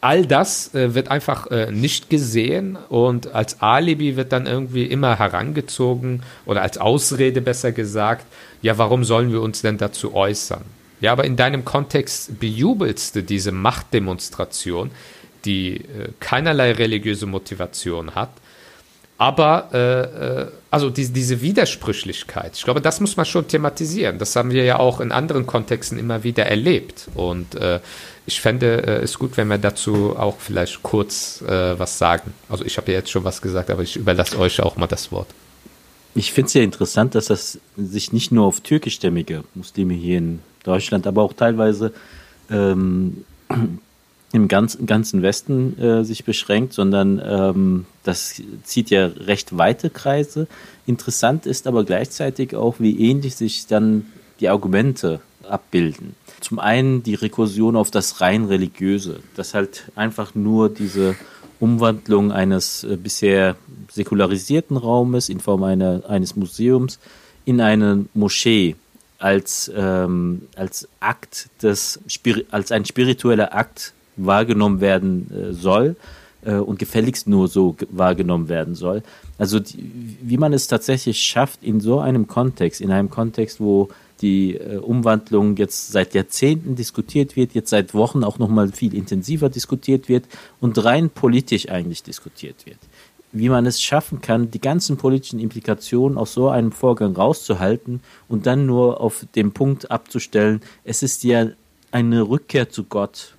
all das äh, wird einfach äh, nicht gesehen und als Alibi wird dann irgendwie immer herangezogen oder als Ausrede besser gesagt, ja, warum sollen wir uns denn dazu äußern? Ja, aber in deinem Kontext bejubelst du diese Machtdemonstration, die äh, keinerlei religiöse Motivation hat aber äh, äh, also die, diese Widersprüchlichkeit, ich glaube, das muss man schon thematisieren. Das haben wir ja auch in anderen Kontexten immer wieder erlebt. Und äh, ich fände äh, es gut, wenn wir dazu auch vielleicht kurz äh, was sagen. Also ich habe ja jetzt schon was gesagt, aber ich überlasse euch auch mal das Wort. Ich finde es ja interessant, dass das sich nicht nur auf türkischstämmige Muslime hier in Deutschland, aber auch teilweise ähm, im ganzen, ganzen Westen äh, sich beschränkt, sondern ähm, das zieht ja recht weite Kreise. Interessant ist aber gleichzeitig auch, wie ähnlich sich dann die Argumente abbilden. Zum einen die Rekursion auf das rein religiöse, dass halt einfach nur diese Umwandlung eines äh, bisher säkularisierten Raumes in Form einer, eines Museums in eine Moschee als, ähm, als Akt des, als ein spiritueller Akt wahrgenommen werden äh, soll äh, und gefälligst nur so wahrgenommen werden soll. Also die, wie man es tatsächlich schafft, in so einem Kontext, in einem Kontext, wo die äh, Umwandlung jetzt seit Jahrzehnten diskutiert wird, jetzt seit Wochen auch nochmal viel intensiver diskutiert wird und rein politisch eigentlich diskutiert wird. wie man es schaffen kann, die ganzen politischen Implikationen aus so einem Vorgang rauszuhalten und dann nur auf den Punkt abzustellen, es ist ja eine Rückkehr zu Gott.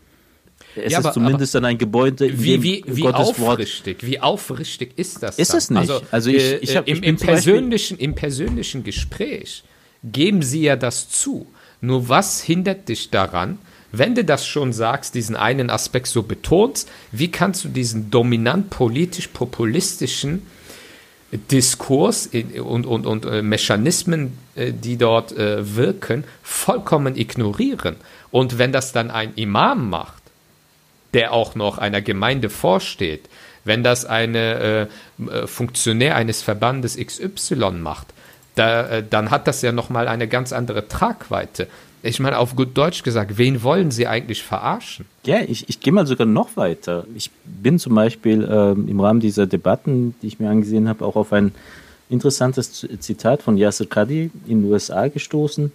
Es Ja, ist aber- zumindest dann ein Gebäude, in Wie, wie, wie Gottes Wort aufrichtig, wie aufrichtig ist das? Ist dann? es nicht. Also ich- äh, ich hab- im, ich im, Beispiel- persönlichen, Im persönlichen Gespräch geben sie ja das zu. Nur was hindert dich daran, wenn du das schon sagst, diesen einen Aspekt so betonst, wie kannst du diesen dominant politisch-populistischen Diskurs und, und, und äh, Mechanismen, äh, die dort äh, wirken, vollkommen ignorieren? Und wenn das dann ein Imam macht, der auch noch einer Gemeinde vorsteht, wenn das eine äh, äh, Funktionär eines Verbandes XY macht, da, äh, dann hat das ja nochmal eine ganz andere Tragweite. Ich meine, auf gut Deutsch gesagt, wen wollen sie eigentlich verarschen? Ja, ich, ich gehe mal sogar noch weiter. Ich bin zum Beispiel ähm, im Rahmen dieser Debatten, die ich mir angesehen habe, auch auf ein interessantes Zitat von Yasser Qadi in den USA gestoßen,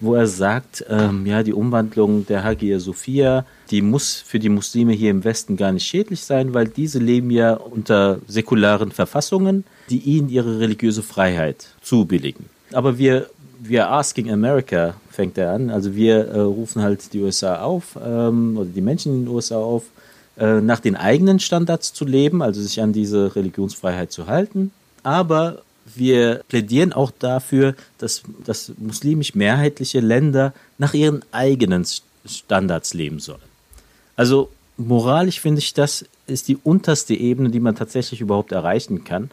wo er sagt, ähm, ja, die Umwandlung der Hagia Sophia, die muss für die Muslime hier im Westen gar nicht schädlich sein, weil diese leben ja unter säkularen Verfassungen, die ihnen ihre religiöse Freiheit zubilligen. Aber wir, wir asking America, fängt er an, also wir äh, rufen halt die USA auf, ähm, oder die Menschen in den USA auf, äh, nach den eigenen Standards zu leben, also sich an diese Religionsfreiheit zu halten. Aber wir plädieren auch dafür, dass, dass muslimisch mehrheitliche Länder nach ihren eigenen Standards leben sollen. Also moralisch finde ich, das ist die unterste Ebene, die man tatsächlich überhaupt erreichen kann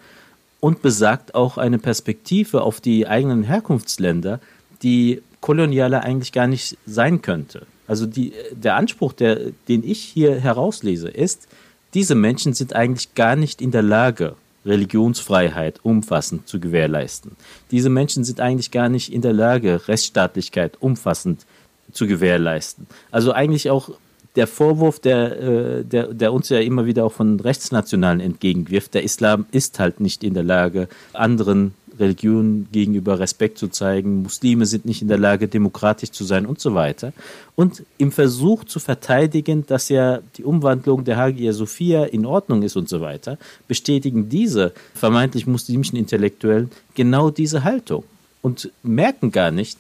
und besagt auch eine Perspektive auf die eigenen Herkunftsländer, die kolonialer eigentlich gar nicht sein könnte. Also die, der Anspruch, der, den ich hier herauslese, ist, diese Menschen sind eigentlich gar nicht in der Lage, Religionsfreiheit umfassend zu gewährleisten. Diese Menschen sind eigentlich gar nicht in der Lage, Rechtsstaatlichkeit umfassend zu gewährleisten. Also eigentlich auch der Vorwurf, der, äh, der, der uns ja immer wieder auch von Rechtsnationalen entgegenwirft, der Islam ist halt nicht in der Lage, anderen Religionen gegenüber Respekt zu zeigen, Muslime sind nicht in der Lage, demokratisch zu sein und so weiter. Und im Versuch zu verteidigen, dass ja die Umwandlung der Hagia Sophia in Ordnung ist und so weiter, bestätigen diese vermeintlich muslimischen Intellektuellen genau diese Haltung und merken gar nicht,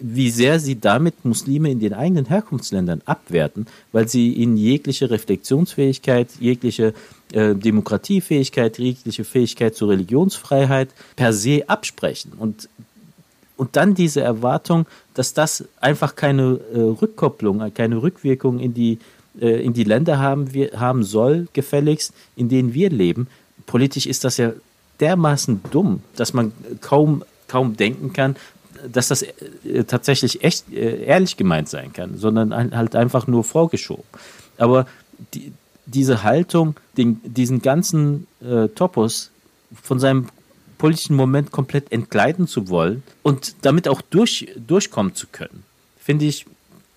wie sehr sie damit Muslime in den eigenen Herkunftsländern abwerten, weil sie ihnen jegliche Reflexionsfähigkeit, jegliche äh, Demokratiefähigkeit, jegliche Fähigkeit zur Religionsfreiheit per se absprechen. Und, und dann diese Erwartung, dass das einfach keine äh, Rückkopplung, keine Rückwirkung in die, äh, in die Länder haben, wir, haben soll, gefälligst, in denen wir leben. Politisch ist das ja dermaßen dumm, dass man kaum, kaum denken kann, dass das äh, tatsächlich echt äh, ehrlich gemeint sein kann, sondern halt einfach nur vorgeschoben. Aber die, diese Haltung, den, diesen ganzen äh, Topos von seinem politischen Moment komplett entgleiten zu wollen und damit auch durch, durchkommen zu können, finde ich,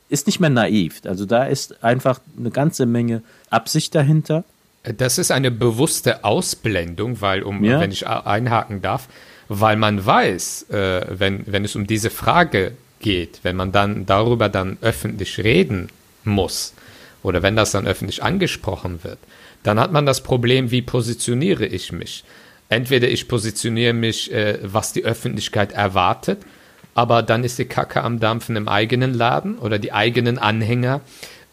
ist nicht mehr naiv. Also da ist einfach eine ganze Menge Absicht dahinter. Das ist eine bewusste Ausblendung, weil, um, Ja. wenn ich einhaken darf, weil man weiß, äh, wenn, wenn es um diese Frage geht, wenn man dann darüber dann öffentlich reden muss oder wenn das dann öffentlich angesprochen wird, dann hat man das Problem, wie positioniere ich mich? Entweder ich positioniere mich, äh, was die Öffentlichkeit erwartet, aber dann ist die Kacke am Dampfen im eigenen Laden oder die eigenen Anhänger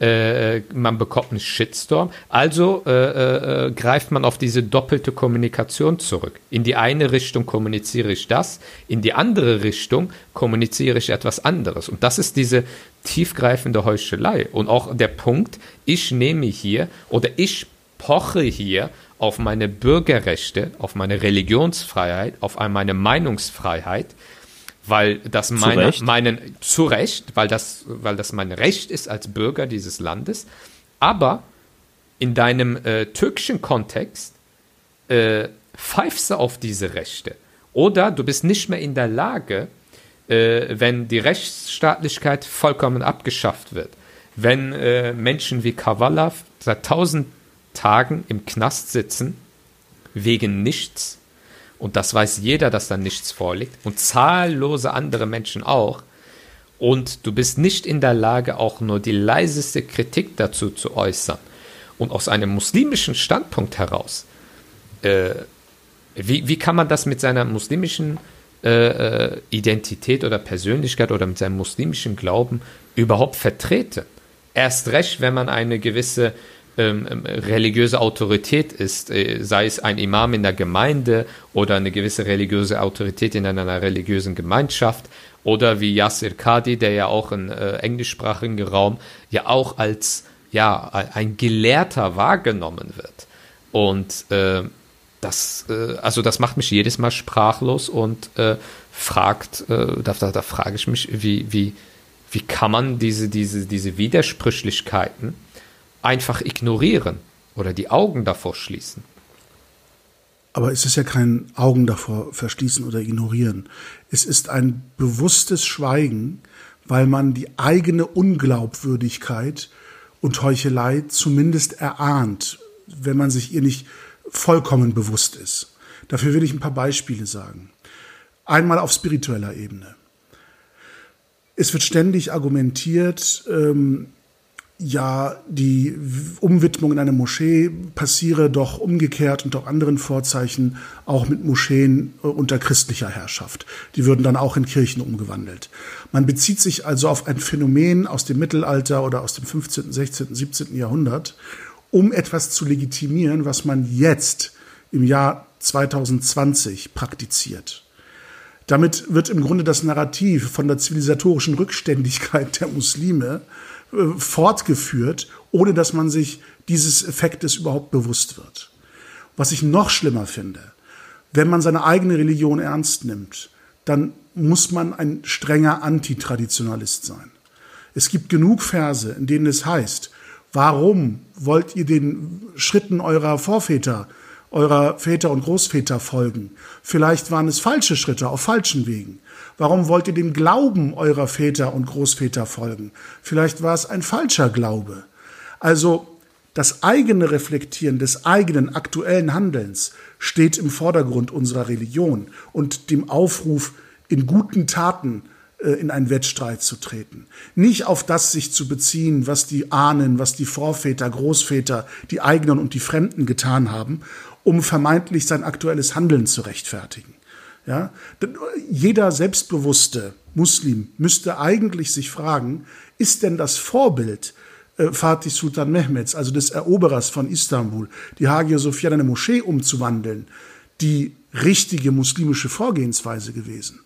äh, man bekommt einen Shitstorm. Also äh, äh, äh, greift man auf diese doppelte Kommunikation zurück. In die eine Richtung kommuniziere ich das, in die andere Richtung kommuniziere ich etwas anderes. Und das ist diese tiefgreifende Heuchelei. Und auch der Punkt, ich nehme hier oder ich poche hier auf meine Bürgerrechte, auf meine Religionsfreiheit, auf meine Meinungsfreiheit, weil das meine, Recht. meinen zu Recht, weil das, weil das mein Recht ist als Bürger dieses Landes. Aber in deinem äh, türkischen Kontext äh, pfeifst du auf diese Rechte. Oder du bist nicht mehr in der Lage, äh, wenn die Rechtsstaatlichkeit vollkommen abgeschafft wird, wenn äh, Menschen wie Kavala seit tausend Tagen im Knast sitzen, wegen nichts, und das weiß jeder, dass da nichts vorliegt, und zahllose andere Menschen auch, und du bist nicht in der Lage, auch nur die leiseste Kritik dazu zu äußern. Und aus einem muslimischen Standpunkt heraus äh, wie, wie kann man das mit seiner muslimischen äh, äh, Identität oder Persönlichkeit oder mit seinem muslimischen Glauben überhaupt vertreten? Erst recht, wenn man eine gewisse ähm, ähm, religiöse Autorität ist, äh, sei es ein Imam in der Gemeinde oder eine gewisse religiöse Autorität in einer religiösen Gemeinschaft oder wie Yasser Kadi, der ja auch im äh, englischsprachigen Raum ja auch als ja ein Gelehrter wahrgenommen wird. Und äh, das, äh, also das macht mich jedes Mal sprachlos und äh, fragt, äh, da, da, da frage ich mich, wie, wie, wie kann man diese, diese, diese Widersprüchlichkeiten einfach ignorieren oder die Augen davor schließen? Aber es ist ja kein Augen davor verschließen oder ignorieren. Es ist ein bewusstes Schweigen, weil man die eigene Unglaubwürdigkeit und Heuchelei zumindest erahnt, wenn man sich ihr nicht vollkommen bewusst ist. Dafür will ich ein paar Beispiele sagen. Einmal auf spiritueller Ebene. Es wird ständig argumentiert, ähm, ja, die Umwidmung in eine Moschee passiere doch umgekehrt unter anderen Vorzeichen auch mit Moscheen äh, unter christlicher Herrschaft. Die würden dann auch in Kirchen umgewandelt. Man bezieht sich also auf ein Phänomen aus dem Mittelalter oder aus dem 15., 16., 17. Jahrhundert um etwas zu legitimieren, was man jetzt im Jahr 2020 praktiziert. Damit wird im Grunde das Narrativ von der zivilisatorischen Rückständigkeit der Muslime äh, fortgeführt, ohne dass man sich dieses Effektes überhaupt bewusst wird. Was ich noch schlimmer finde, wenn man seine eigene Religion ernst nimmt, dann muss man ein strenger Antitraditionalist sein. Es gibt genug Verse, in denen es heißt, Warum wollt ihr den Schritten eurer Vorväter, eurer Väter und Großväter folgen? Vielleicht waren es falsche Schritte auf falschen Wegen. Warum wollt ihr dem Glauben eurer Väter und Großväter folgen? Vielleicht war es ein falscher Glaube. Also das eigene Reflektieren des eigenen aktuellen Handelns steht im Vordergrund unserer Religion und dem Aufruf, in guten Taten äh, in einen Wettstreit zu treten. Nicht auf das sich zu beziehen, was die Ahnen, was die Vorväter, Großväter, die eigenen und die Fremden getan haben, um vermeintlich sein aktuelles Handeln zu rechtfertigen. Ja? Jeder selbstbewusste Muslim müsste eigentlich sich fragen, ist denn das Vorbild äh, Fatih Sultan Mehmeds, also des Eroberers von Istanbul, die Hagia Sophia in eine Moschee umzuwandeln, die richtige muslimische Vorgehensweise gewesen?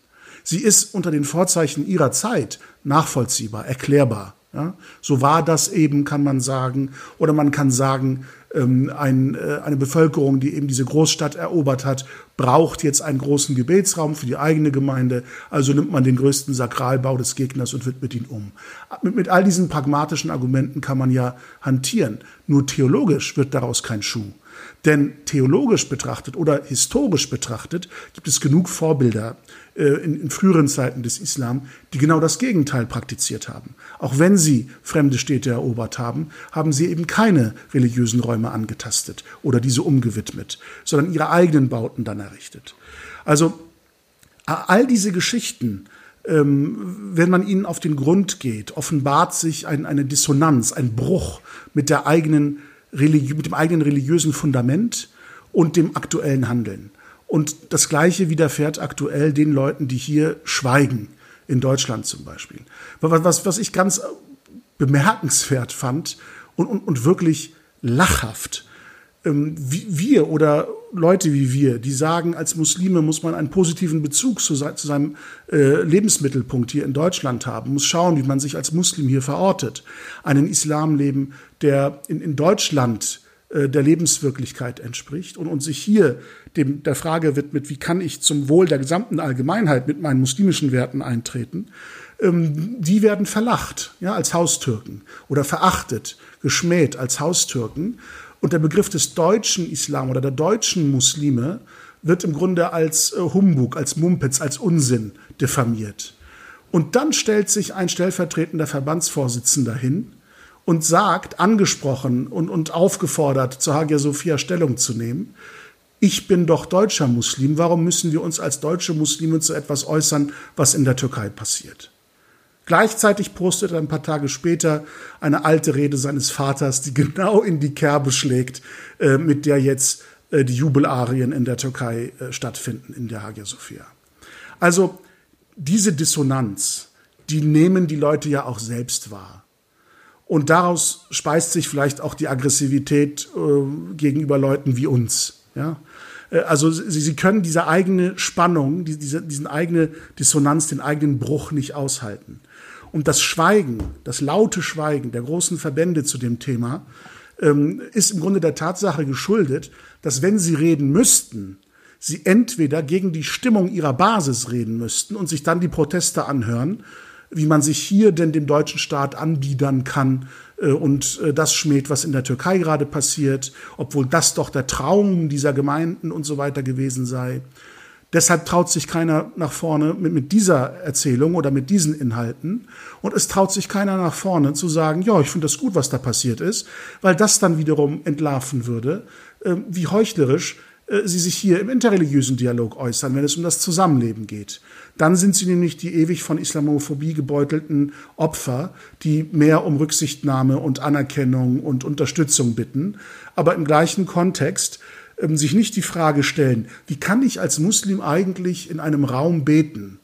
Sie ist unter den Vorzeichen ihrer Zeit nachvollziehbar, erklärbar. Ja? So war das eben, kann man sagen. Oder man kann sagen, ähm, ein, äh, eine Bevölkerung, die eben diese Großstadt erobert hat, braucht jetzt einen großen Gebetsraum für die eigene Gemeinde. Also nimmt man den größten Sakralbau des Gegners und widmet ihn um. Mit, mit all diesen pragmatischen Argumenten kann man ja hantieren. Nur theologisch wird daraus kein Schuh. Denn theologisch betrachtet oder historisch betrachtet gibt es genug Vorbilder in, in, früheren Zeiten des Islam, die genau das Gegenteil praktiziert haben. Auch wenn sie fremde Städte erobert haben, haben sie eben keine religiösen Räume angetastet oder diese umgewidmet, sondern ihre eigenen Bauten dann errichtet. Also all diese Geschichten, ähm, wenn man ihnen auf den Grund geht, offenbart sich ein, eine Dissonanz, ein Bruch mit der eigenen mit dem eigenen religiösen Fundament und dem aktuellen Handeln. Und das Gleiche widerfährt aktuell den Leuten, die hier schweigen, in Deutschland zum Beispiel. Was, was ich ganz bemerkenswert fand und, und, und wirklich lachhaft, ähm, wir oder Leute wie wir, die sagen, als Muslime muss man einen positiven Bezug zu, zu seinem äh, Lebensmittelpunkt hier in Deutschland haben, muss schauen, wie man sich als Muslim hier verortet, einen Islam leben, der in, in Deutschland der Lebenswirklichkeit entspricht und, und sich hier dem, der Frage widmet, wie kann ich zum Wohl der gesamten Allgemeinheit mit meinen muslimischen Werten eintreten, ähm, die werden verlacht, ja, als Haustürken oder verachtet, geschmäht als Haustürken und der Begriff des deutschen Islam oder der deutschen Muslime wird im Grunde als äh, Humbug, als Mumpitz, als Unsinn diffamiert. Und dann stellt sich ein stellvertretender Verbandsvorsitzender hin und sagt, angesprochen und, und aufgefordert, zur Hagia Sophia Stellung zu nehmen, ich bin doch deutscher Muslim, warum müssen wir uns als deutsche Muslime zu etwas äußern, was in der Türkei passiert? Gleichzeitig postet er ein paar Tage später eine alte Rede seines Vaters, die <laughs> genau in die Kerbe schlägt, äh, mit der jetzt äh, die Jubelarien in der Türkei äh, stattfinden in der Hagia Sophia. Also diese Dissonanz, die nehmen die Leute ja auch selbst wahr. Und daraus speist sich vielleicht auch die Aggressivität äh, gegenüber Leuten wie uns. Ja? Äh, also sie, sie können diese eigene Spannung, diese, diesen eigene Dissonanz, den eigenen Bruch nicht aushalten. Und das Schweigen, das laute Schweigen der großen Verbände zu dem Thema ähm, ist im Grunde der Tatsache geschuldet, dass wenn sie reden müssten, sie entweder gegen die Stimmung ihrer Basis reden müssten und sich dann die Proteste anhören, wie man sich hier denn dem deutschen Staat anbiedern kann äh, und äh, das schmäht, was in der Türkei gerade passiert, obwohl das doch der Traum dieser Gemeinden und so weiter gewesen sei. Deshalb traut sich keiner nach vorne mit, mit dieser Erzählung oder mit diesen Inhalten. Und es traut sich keiner nach vorne zu sagen, ja, ich finde das gut, was da passiert ist, weil das dann wiederum entlarven würde, äh, wie heuchlerisch sie sich hier im interreligiösen Dialog äußern, wenn es um das Zusammenleben geht. Dann sind sie nämlich die ewig von Islamophobie gebeutelten Opfer, die mehr um Rücksichtnahme und Anerkennung und Unterstützung bitten, aber im gleichen Kontext ähm, sich nicht die Frage stellen, wie kann ich als Muslim eigentlich in einem Raum beten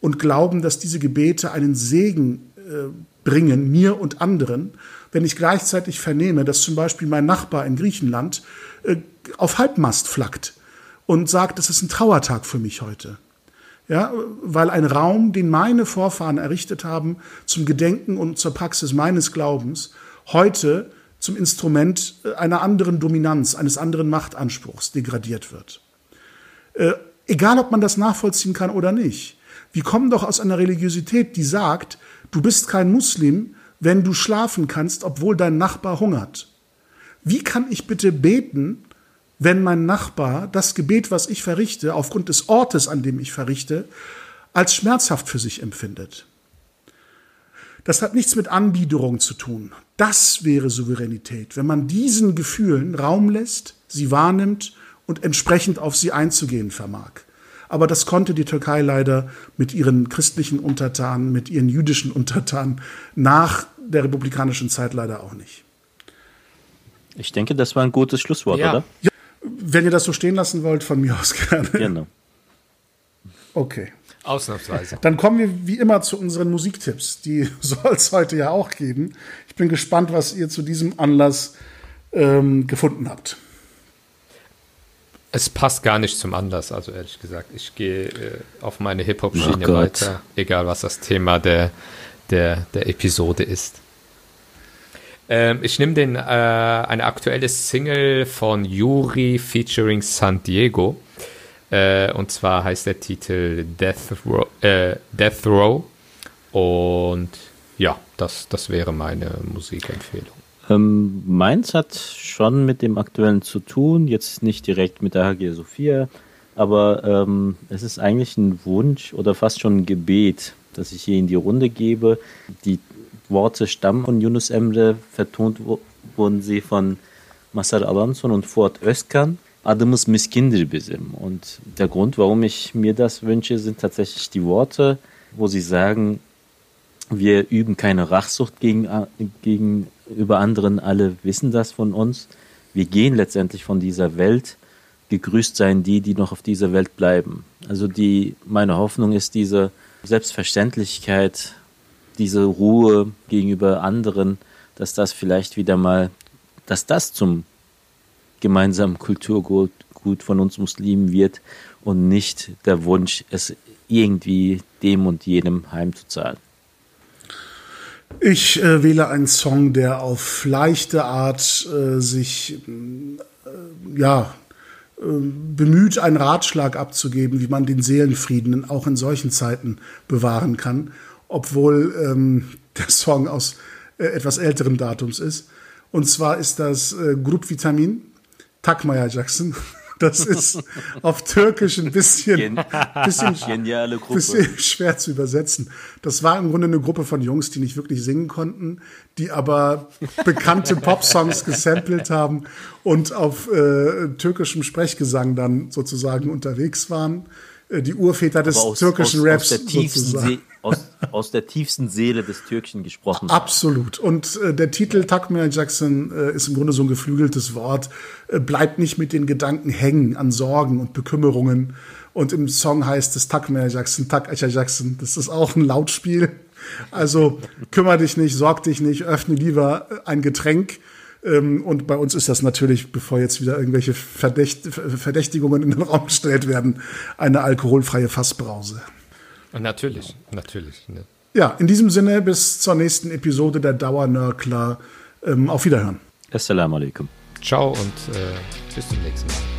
und glauben, dass diese Gebete einen Segen äh, bringen, mir und anderen, wenn ich gleichzeitig vernehme, dass zum Beispiel mein Nachbar in Griechenland äh, auf Halbmast flackt und sagt, es ist ein Trauertag für mich heute. Ja, weil ein Raum, den meine Vorfahren errichtet haben, zum Gedenken und zur Praxis meines Glaubens, heute zum Instrument äh, einer anderen Dominanz, eines anderen Machtanspruchs degradiert wird. Äh, egal, ob man das nachvollziehen kann oder nicht. Wir kommen doch aus einer Religiosität, die sagt, du bist kein Muslim, wenn du schlafen kannst, obwohl dein Nachbar hungert. Wie kann ich bitte beten, wenn mein Nachbar das Gebet, was ich verrichte, aufgrund des Ortes, an dem ich verrichte, als schmerzhaft für sich empfindet? Das hat nichts mit Anbiederung zu tun. Das wäre Souveränität, wenn man diesen Gefühlen Raum lässt, sie wahrnimmt und entsprechend auf sie einzugehen vermag. Aber das konnte die Türkei leider mit ihren christlichen Untertanen, mit ihren jüdischen Untertanen nach der republikanischen Zeit leider auch nicht. Ich denke, das war ein gutes Schlusswort, ja. oder? Ja, wenn ihr das so stehen lassen wollt, von mir aus <laughs> gerne. Genau. Okay. Ausnahmsweise. Dann kommen wir wie immer zu unseren Musiktipps. Die <laughs> soll es heute ja auch geben. Ich bin gespannt, was ihr zu diesem Anlass ähm, gefunden habt. Es passt gar nicht zum Anlass, also ehrlich gesagt. Ich gehe äh, auf meine Hip-Hop-Schiene Oh weiter, egal was das Thema der, der, der Episode ist. Ähm, ich nehme den, äh, eine aktuelle Single von Yuri featuring San Diego. Äh, und zwar heißt der Titel Death Row. Äh, Death Row. Und ja, das, das wäre meine Musikempfehlung. Ähm, meins hat schon mit dem Aktuellen zu tun, jetzt nicht direkt mit der Hagia Sophia, aber ähm, es ist eigentlich ein Wunsch oder fast schon ein Gebet, das ich hier in die Runde gebe. Die Worte stammen von Yunus Emre, vertont wurden sie von Masar Alanson und Fuat Özkan. Adımız miskindir bizim. Und der Grund, warum ich mir das wünsche, sind tatsächlich die Worte, wo sie sagen, wir üben keine Rachsucht gegen, gegenüber anderen. Alle wissen das von uns. Wir gehen letztendlich von dieser Welt. Gegrüßt seien die, die noch auf dieser Welt bleiben. Also die, meine Hoffnung ist diese Selbstverständlichkeit, diese Ruhe gegenüber anderen, dass das vielleicht wieder mal, dass das zum gemeinsamen Kulturgut Gut von uns Muslimen wird und nicht der Wunsch, es irgendwie dem und jenem heimzuzahlen. Ich äh, wähle einen Song, der auf leichte Art äh, sich äh, ja äh, bemüht, einen Ratschlag abzugeben, wie man den Seelenfrieden auch in solchen Zeiten bewahren kann, obwohl ähm, der Song aus äh, etwas älterem Datums ist. Und zwar ist das äh, Grup Vitamin, Takmaya Jackson. <laughs> Das ist auf Türkisch ein bisschen, bisschen <laughs> Geniale Gruppe. bisschen schwer zu übersetzen. Das war im Grunde eine Gruppe von Jungs, die nicht wirklich singen konnten, die aber bekannte <laughs> Popsongs gesampelt haben und auf äh, türkischem Sprechgesang dann sozusagen unterwegs waren. Äh, die Urväter des aus, türkischen aus, Raps aus der, tiefsten See, aus, aus der tiefsten Seele des Türkchen gesprochen. Absolut. Und äh, der Titel Takmir Jackson äh, ist im Grunde so ein geflügeltes Wort. Äh, bleibt nicht mit den Gedanken hängen an Sorgen und Bekümmerungen. Und im Song heißt es Takmir Jackson, Tak Acha Jackson. Das ist auch ein Lautspiel. Also kümmere dich nicht, sorg dich nicht, öffne lieber ein Getränk. Ähm, und bei uns ist das natürlich, bevor jetzt wieder irgendwelche Verdächt Verdächtigungen in den Raum gestellt werden, eine alkoholfreie Fassbrause. Natürlich, natürlich. Ne. Ja, in diesem Sinne bis zur nächsten Episode der Dauernörkler. Ähm, auf Wiederhören. Assalamu alaikum. Ciao und äh, bis zum nächsten Mal.